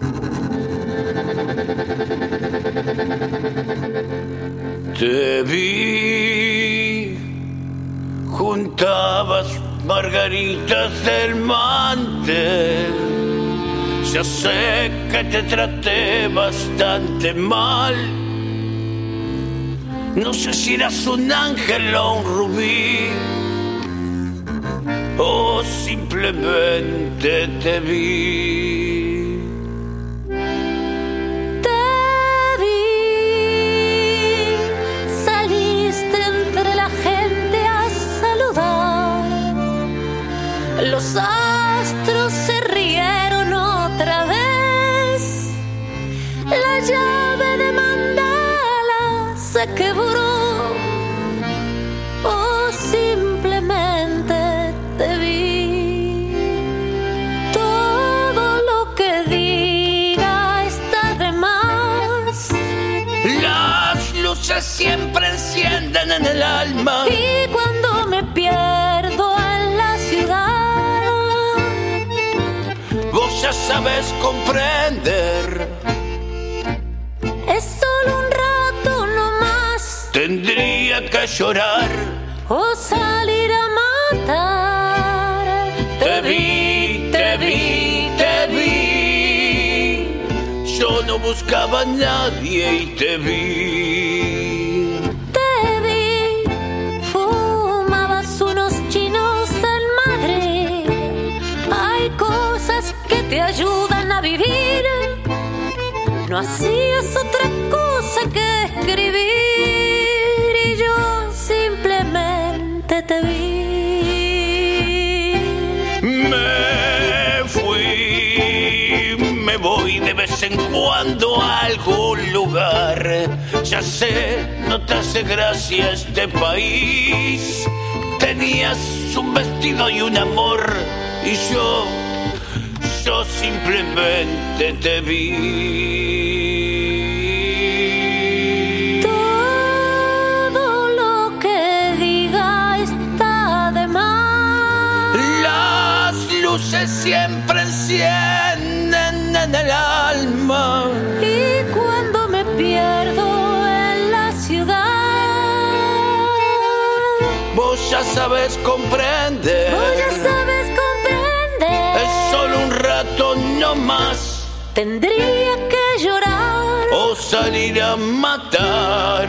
Te vi, juntabas margaritas del mantel. Ya sé que te traté bastante mal. No sé si eras un ángel o un rubí. O simplemente te vi. Siempre encienden en el alma. Y cuando me pierdo en la ciudad, Vos ya sabes comprender. es solo un rato nomás. Tendría que llorar. O salir a matar. Te vi, te vi, te vi. Yo no buscaba a nadie y te vi. no hacías otra cosa que escribir y yo simplemente te vi. Me fui, me voy de vez en cuando a algún lugar. Ya sé, no te hace gracia este país. Tenías un vestido y un amor y yo yo simplemente te vi. El alma. Y cuando me pierdo en la ciudad, Vos ya sabes comprender. vos ya sabes comprender. Es solo un rato no más. Tendría que llorar. O salir a matar.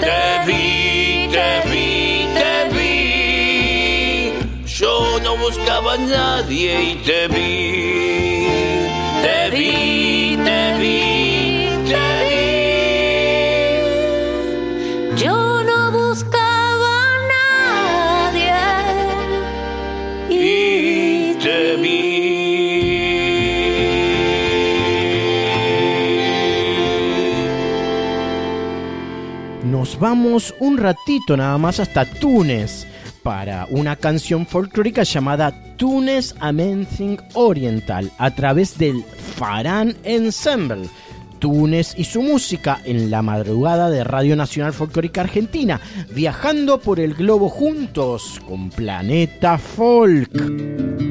Te vi, te vi, te vi. Yo no buscaba a nadie y te vi. Vamos un ratito nada más hasta Túnez para una canción folclórica llamada Túnez Amazing Oriental a través del Farán Ensemble. Túnez y su música en la madrugada de Radio Nacional Folclórica Argentina, viajando por el globo juntos con Planeta Folk.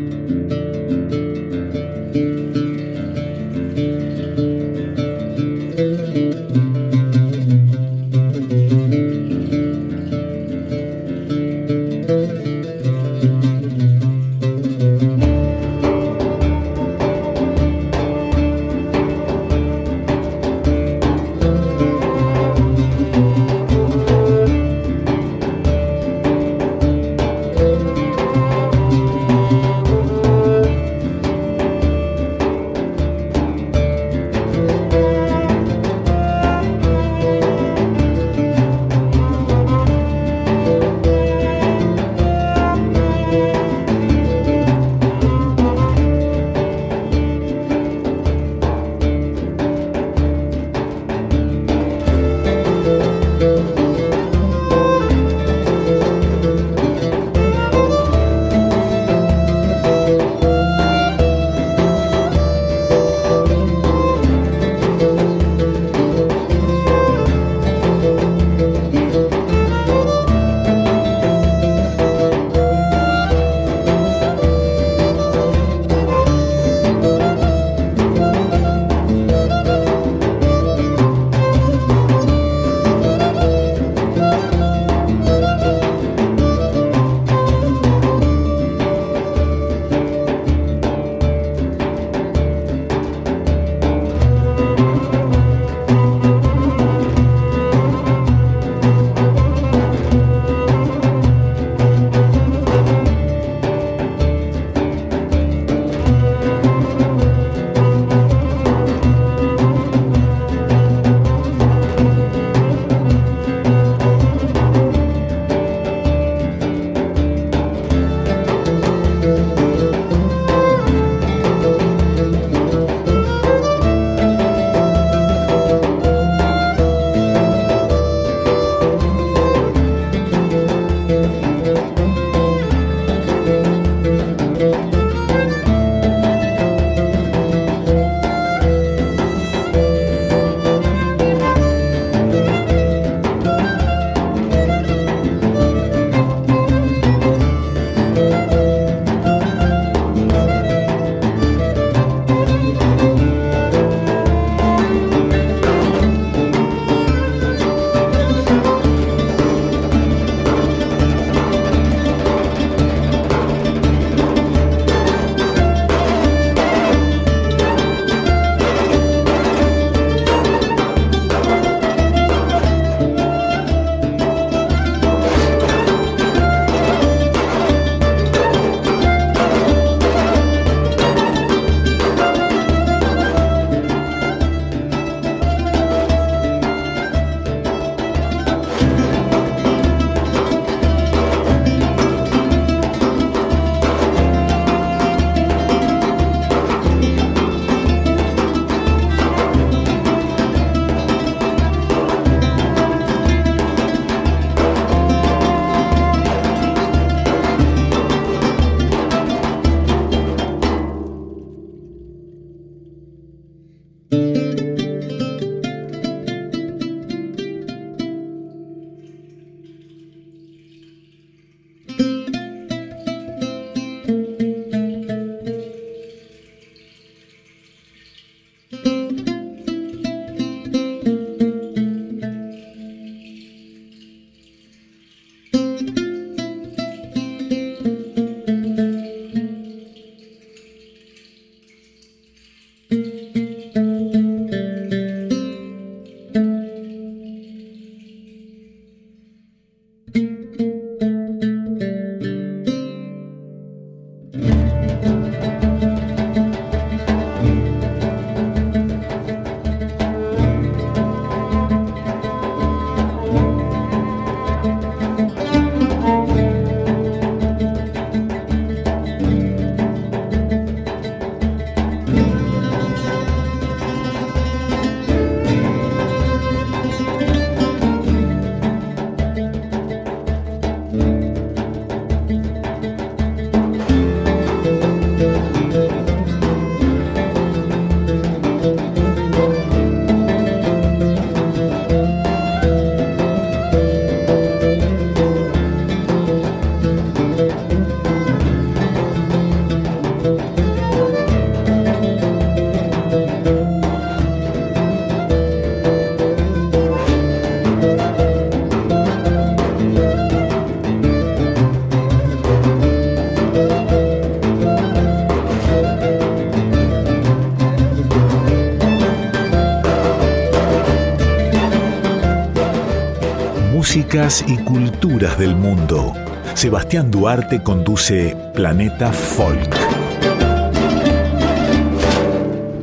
Músicas y culturas del mundo. Sebastián Duarte conduce Planeta Folk.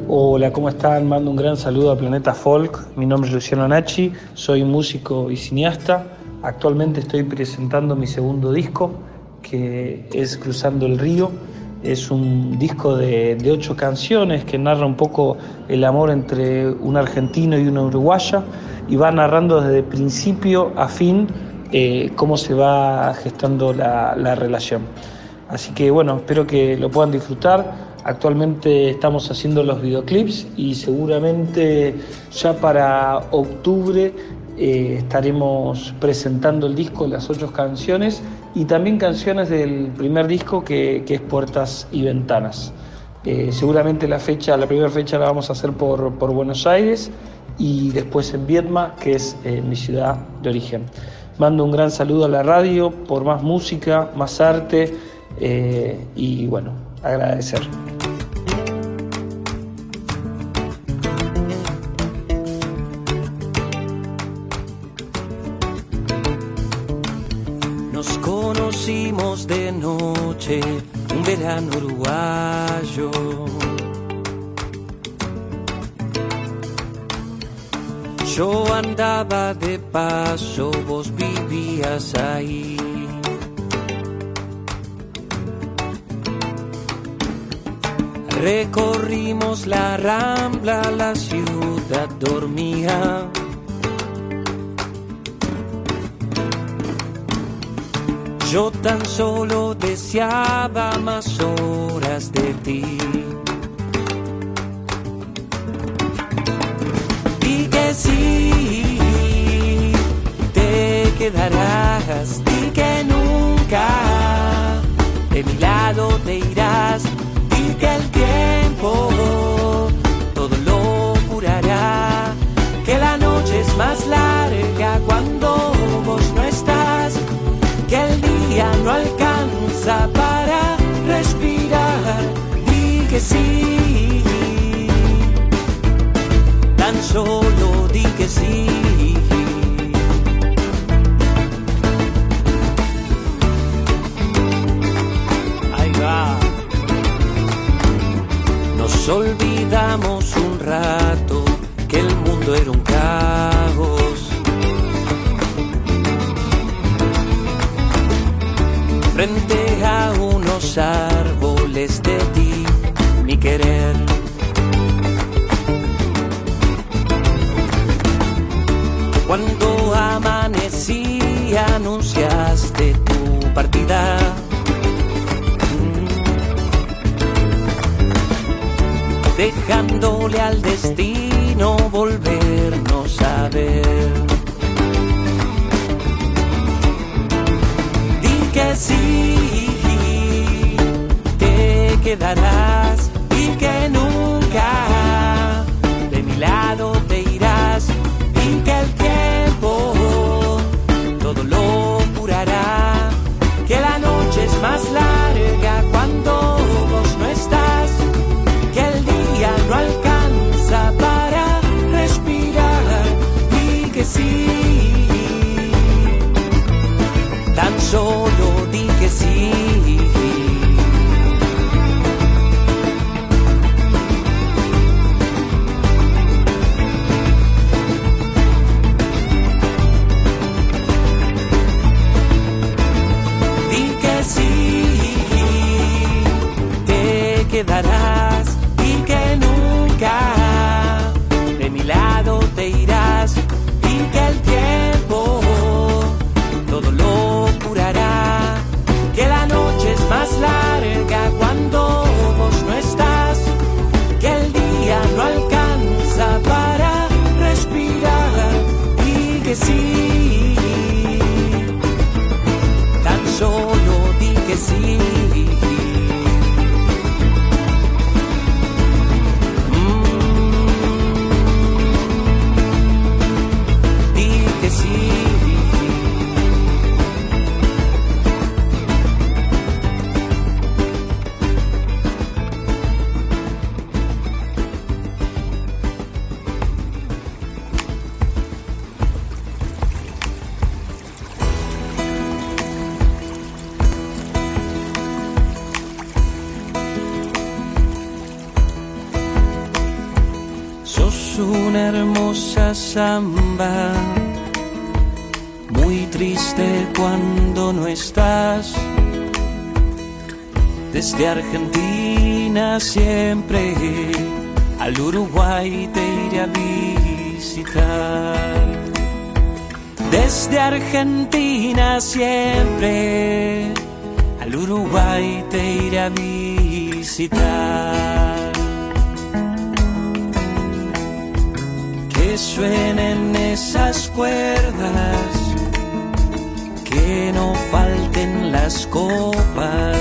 Hola, ¿cómo están? Mando un gran saludo a Planeta Folk. Mi nombre es Luciano Nachi, soy músico y cineasta. Actualmente estoy presentando mi segundo disco, que es Cruzando el Río. Es un disco de, de ocho canciones que narra un poco el amor entre un argentino y una uruguaya y va narrando desde principio a fin eh, cómo se va gestando la, la relación. Así que bueno, espero que lo puedan disfrutar. Actualmente estamos haciendo los videoclips y seguramente ya para octubre eh, estaremos presentando el disco, las ocho canciones y también canciones del primer disco que, que es Puertas y Ventanas. Eh, seguramente la fecha, la primera fecha la vamos a hacer por, por Buenos Aires y después en Viedma, que es eh, mi ciudad de origen. Mando un gran saludo a la radio por más música, más arte eh, y bueno, agradecer. Nos conocimos de noche, un verano uruguayo. Yo andaba de paso, vos vivías ahí. Recorrimos la rambla, la ciudad dormía. Yo tan solo deseaba más horas de ti. Sí, te quedarás. Y que nunca de mi lado te irás. Y que el tiempo todo lo curará. Que la noche es más larga cuando vos no estás. Que el día no alcanza para respirar. Y que sí, solo di que sí. Ahí va. Nos olvidamos un rato que el mundo era un caos. frente a unos árboles de ti, mi querer. Cuando amanecí anunciaste tu partida. Mm. Dejándole al destino volvernos a ver. Di que sí, te quedarás y que nunca samba, muy triste cuando no estás. Desde Argentina siempre al Uruguay te iré a visitar. Desde Argentina siempre al Uruguay te iré a visitar. Suenen esas cuerdas, que no falten las copas.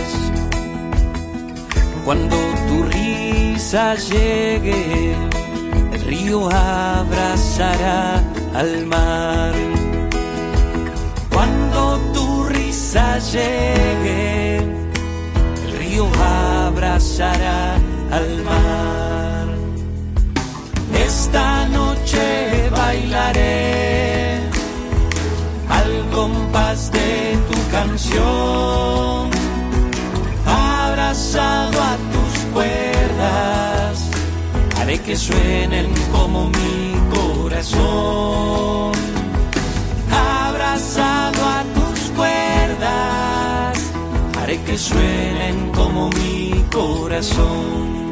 Cuando tu risa llegue, el río abrazará al mar. Cuando tu risa llegue, el río abrazará al mar. Abrazado a tus cuerdas, haré que suenen como mi corazón abrazado a tus cuerdas, haré que suenen como mi corazón.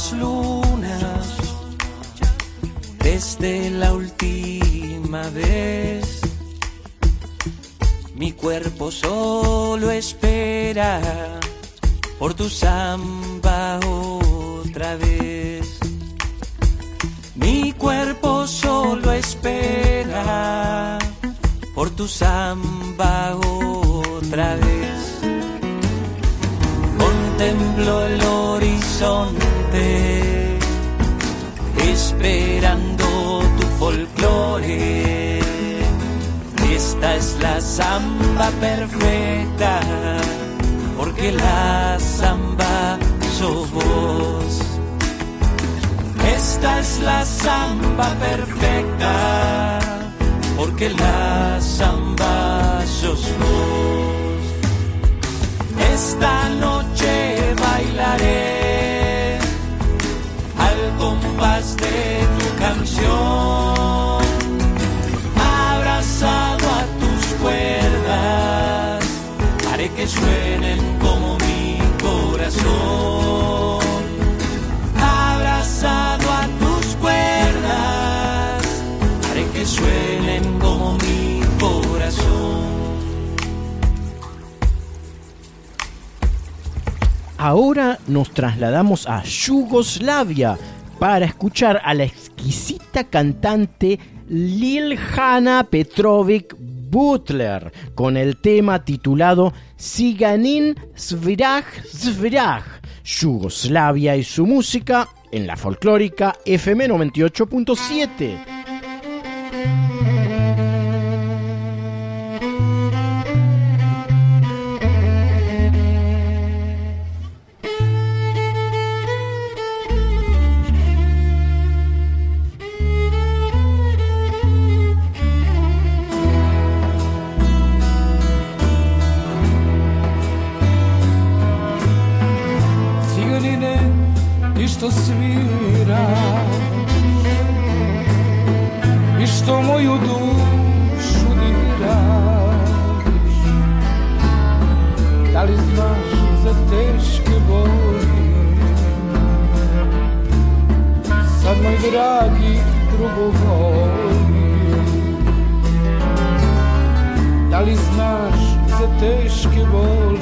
Muchas lunas desde la última vez. Mi cuerpo solo espera por tu samba otra vez. Mi cuerpo solo espera por tu samba otra vez contemplo el horizonte, esperando tu folclore. Esta es la samba perfecta, porque la samba sos vos. Esta es la samba perfecta, porque la samba sos vos. Esta noche bailaré compás de tu canción, abrazado a tus cuerdas, haré que suenen como mi corazón. Abrazado a tus cuerdas, haré que suenen como mi corazón. Ahora nos trasladamos a Yugoslavia para escuchar a la exquisita cantante Liljana Petrovic Butler con el tema titulado Siganin Sviraj Sviraj, Yugoslavia y su música en la folclórica FM 98.7. dragi drugo voli Da li znaš za teške boli?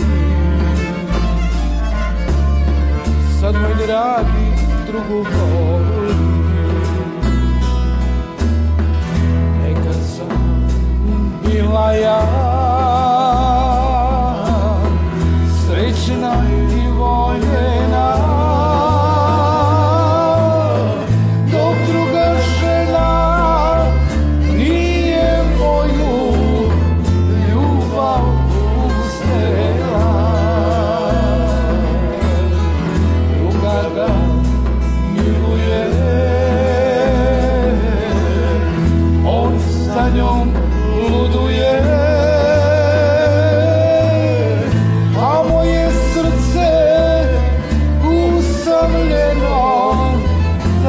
Sad moj dragi drugu voli Nekad sam bila ja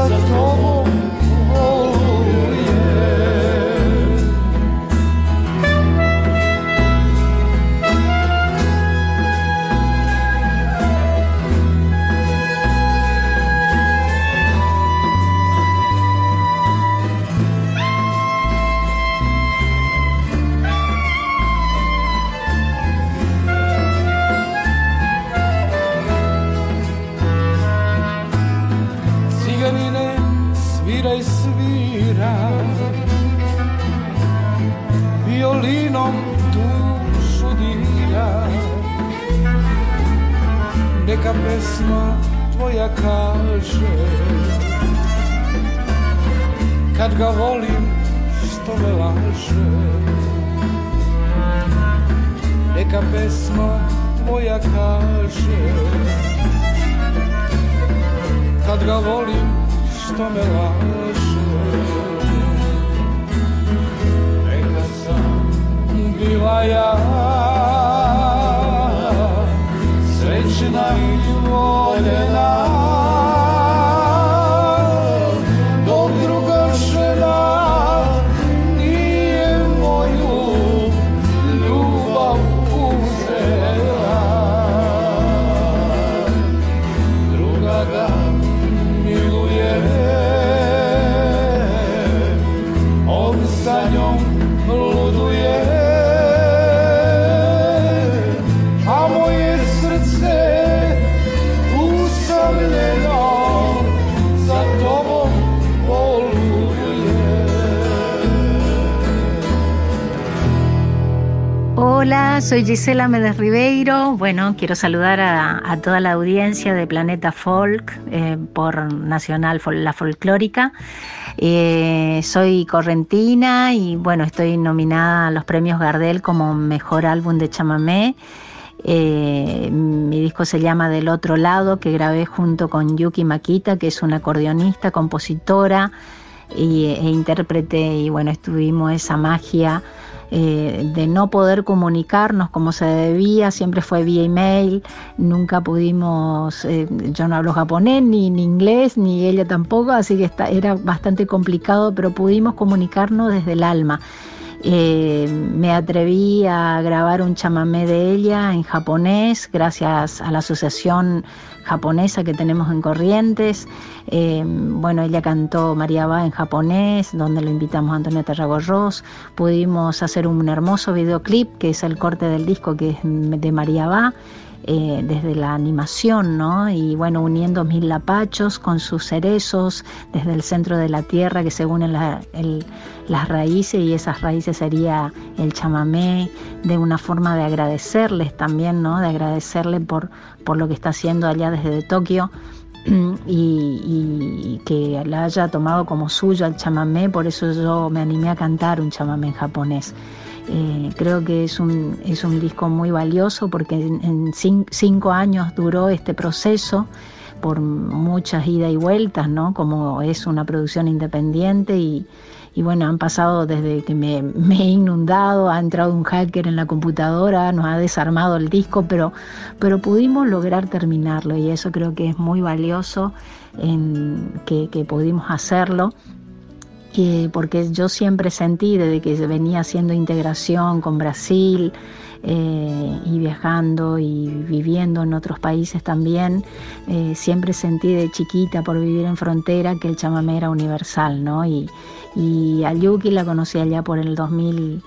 the soy Gisela Méndez Ribeiro. Bueno, quiero saludar a, toda la audiencia de Planeta Folk eh, por Nacional La Folclórica. Eh, soy correntina y bueno, estoy nominada a los premios Gardel como mejor álbum de chamamé. Eh, mi disco se llama Del Otro Lado, que grabé junto con Yuki Makita, que es una acordeonista, compositora y, e intérprete. Y bueno, estuvimos esa magia eh, de no poder comunicarnos como se debía, siempre fue vía email, nunca pudimos, eh, yo no hablo japonés ni, ni inglés, ni ella tampoco, así que está- era bastante complicado, pero pudimos comunicarnos desde el alma. Eh, me atreví a grabar un chamamé de ella en japonés gracias a la asociación japonesa que tenemos en Corrientes. Eh, bueno, ella cantó María Va en japonés, donde lo invitamos a Antonieta Ragorros. Pudimos hacer un hermoso videoclip, que es el corte del disco que es de María Va. Eh, desde la animación, ¿no? Y bueno, uniendo mil lapachos con sus cerezos desde el centro de la tierra que se unen las raíces y esas raíces sería el chamamé, de una forma de agradecerles también, ¿no? De agradecerle por, por lo que está haciendo allá desde Tokio *clears throat* y, y que la haya tomado como suyo al chamamé, por eso yo me animé a cantar un chamamé en japonés. Eh, creo que es un, es un disco muy valioso porque en, en cin- cinco años duró este proceso por muchas idas y vueltas, ¿no? Como es una producción independiente y, y bueno, han pasado desde que me, me he inundado, ha entrado un hacker en la computadora, nos ha desarmado el disco, pero, pero pudimos lograr terminarlo y eso creo que es muy valioso en que pudimos hacerlo eh, porque yo siempre sentí desde que venía haciendo integración con Brasil eh, y viajando y viviendo en otros países también, eh, siempre sentí de chiquita por vivir en frontera que el chamamé era universal, ¿no? Y, y a Yuki la conocí allá por el 2000,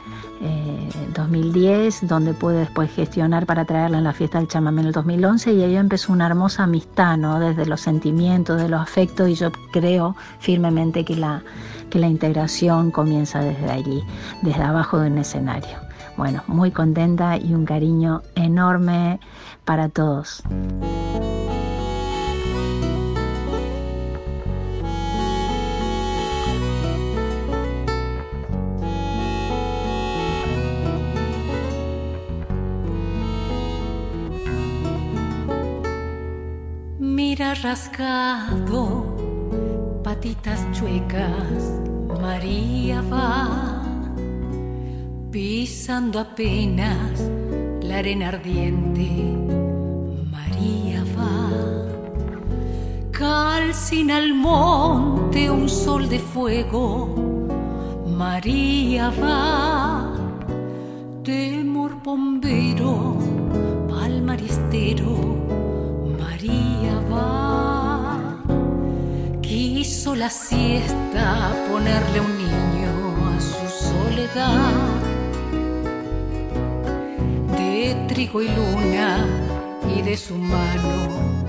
2010, donde pude después gestionar para traerla en la fiesta del chamamé en el 2011 y ahí empezó una hermosa amistad, ¿no? Desde los sentimientos, de los afectos y yo creo firmemente que la que la integración comienza desde allí, desde abajo de un escenario. Bueno, muy contenta y un cariño enorme para todos. Mira rascado, patitas chuecas, María va pisando apenas la arena ardiente. María va calcina al monte un sol de fuego. María va temor bombero, palmaristero. María va quiso la siesta ponerle un niño a su soledad de trigo y luna y de su mano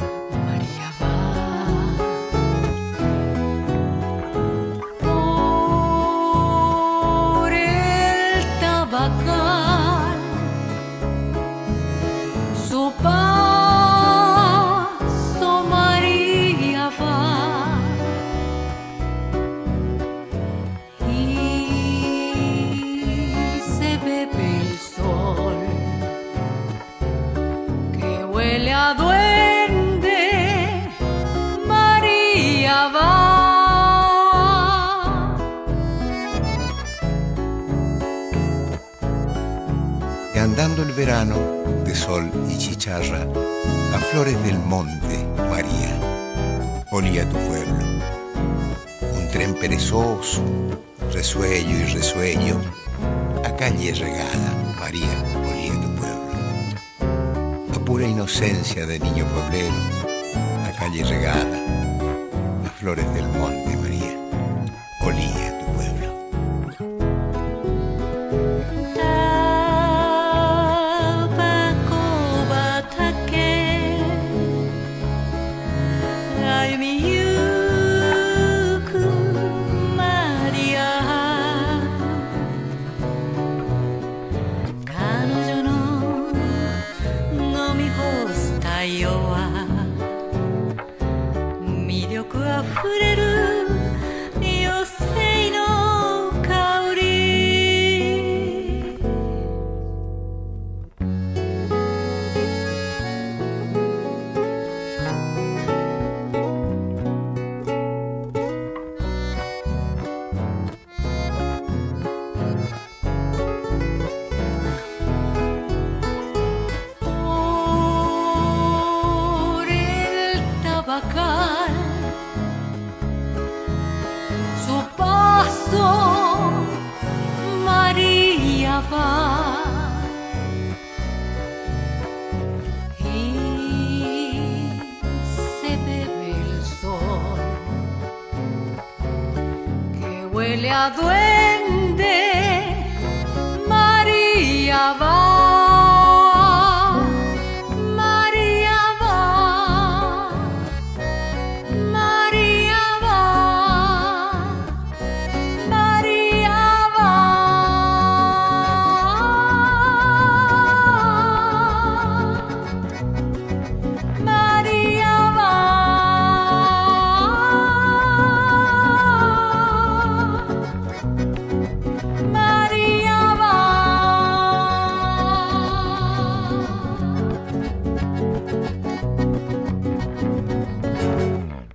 el verano de sol y chicharra, a flores del monte, María, olía tu pueblo. Un tren perezoso, resuello y resueño, a calle regada, María, olía tu pueblo. A pura inocencia de niño pueblero, a calle regada, a flores del monte, María, olía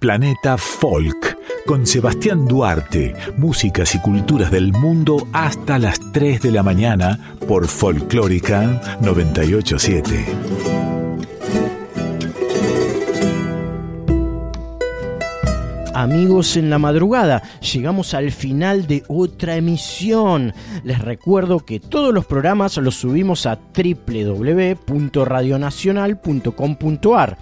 Planeta Folk con Sebastián Duarte, músicas y culturas del mundo hasta las 3 de la mañana por Folclórica 987. amigos en la madrugada. Llegamos al final de otra emisión. Les recuerdo que todos los programas los subimos a www.radionacional.com.ar.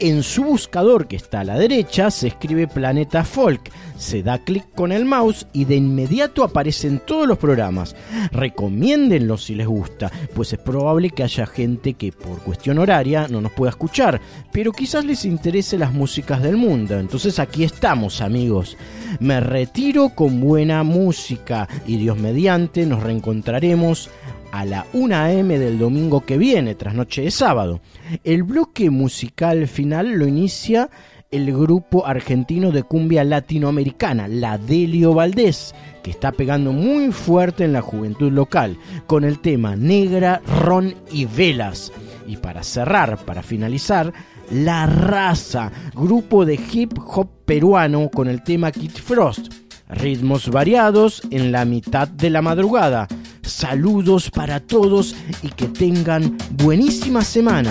En su buscador que está a la derecha se escribe Planeta Folk. Se da clic con el mouse y de inmediato aparecen todos los programas. Recomiéndenlos si les gusta, pues es probable que haya gente que por cuestión horaria no nos pueda escuchar, pero quizás les interese las músicas del mundo. Entonces aquí estamos, amigos. Me retiro con buena música y Dios mediante nos reencontraremos a la 1 a.m. del domingo que viene, tras noche de sábado. El bloque musical final lo inicia el grupo argentino de cumbia latinoamericana, la Delio Valdés, que está pegando muy fuerte en la juventud local, con el tema Negra, Ron y Velas. Y para cerrar, para finalizar, La Raza, grupo de hip hop peruano con el tema Kid Frost. Ritmos variados en la mitad de la madrugada. Saludos para todos y que tengan buenísima semana.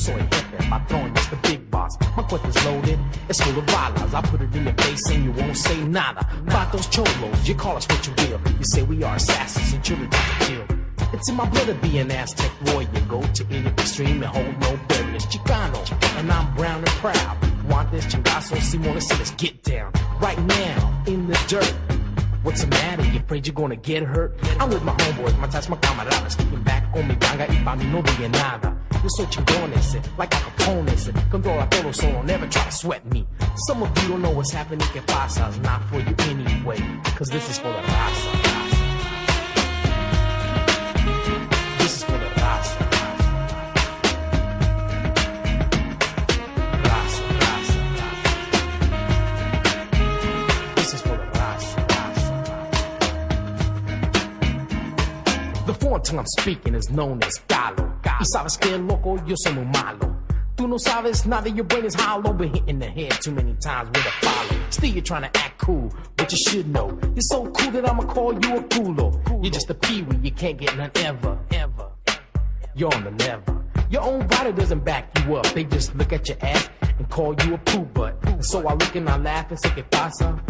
Soy jefe, patrón, it's the big boss. My is loaded, it's full of balas. I put it in your face and you won't say nada. About those cholos, you call us what you will. You say we are assassins and children to kill. It's in my blood to be an Aztec warrior. Go to any extreme and hold no barriers. Chicano, and I'm brown and proud. Want this chingazo, Simona, so let's get down. Right now, in the dirt. What's the matter? You afraid you're gonna get hurt? I'm with my homeboys, my tats, my camaradas. Keeping back on mi ganga y pa' mí no diga nada. Yo soy chingón ese, like Al Capone. Controla todo, so don't ever try to sweat me. Some of you don't know what's happening, que pasa. It's not for you anyway, cause this is for the raza. Tongue I'm speaking is known as Galo. Y sabes que loco, yo soy muy malo. Tú no sabes nada, your brain is hollow. Been hit in the head too many times with a follow. Still, you're trying to act cool, but you should know. You're so cool that I'ma call you a culo. You're just a peewee, you can't get none ever, ever. You're on the level. Your own body doesn't back you up. They just look at your ass and call you a poo butt. And so I look and I laugh and say, ¿Qué pasa?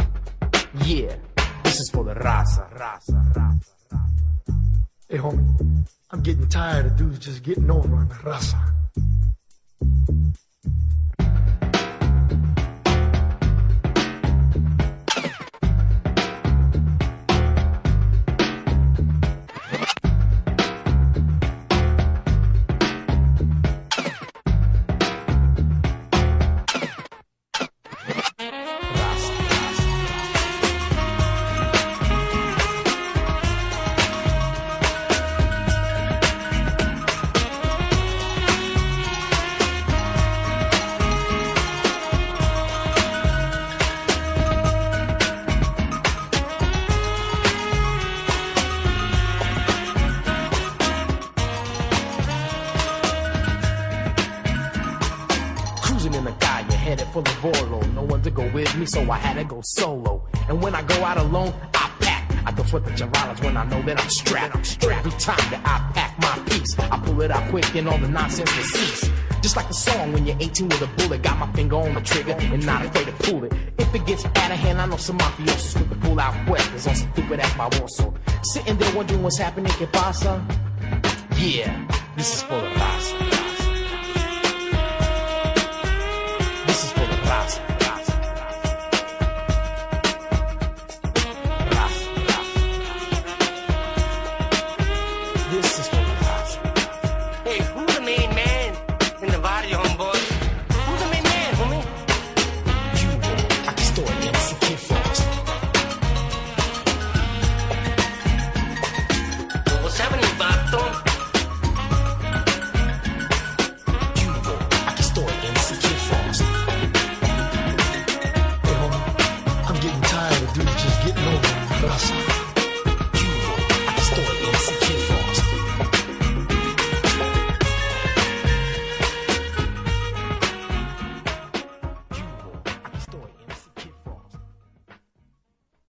Yeah, this is for the raza, raza, raza. Hey, homie, I'm getting tired of dudes just getting over on the raza. So I had to go solo. And when I go out alone, I pack. I don't sweat the jaralas when I know that I'm strapped. I'm strapped. Every time that I pack my piece, I pull it out quick and all the nonsense will cease. Just like the song when you're 18 with a bullet, got my finger on the trigger and not afraid to pull it. If it gets out of hand, I know some mafiosos with the pull out weapons on some stupid ass baboso. Sitting there wondering what's happening, que pasa? Yeah, this is for the raza.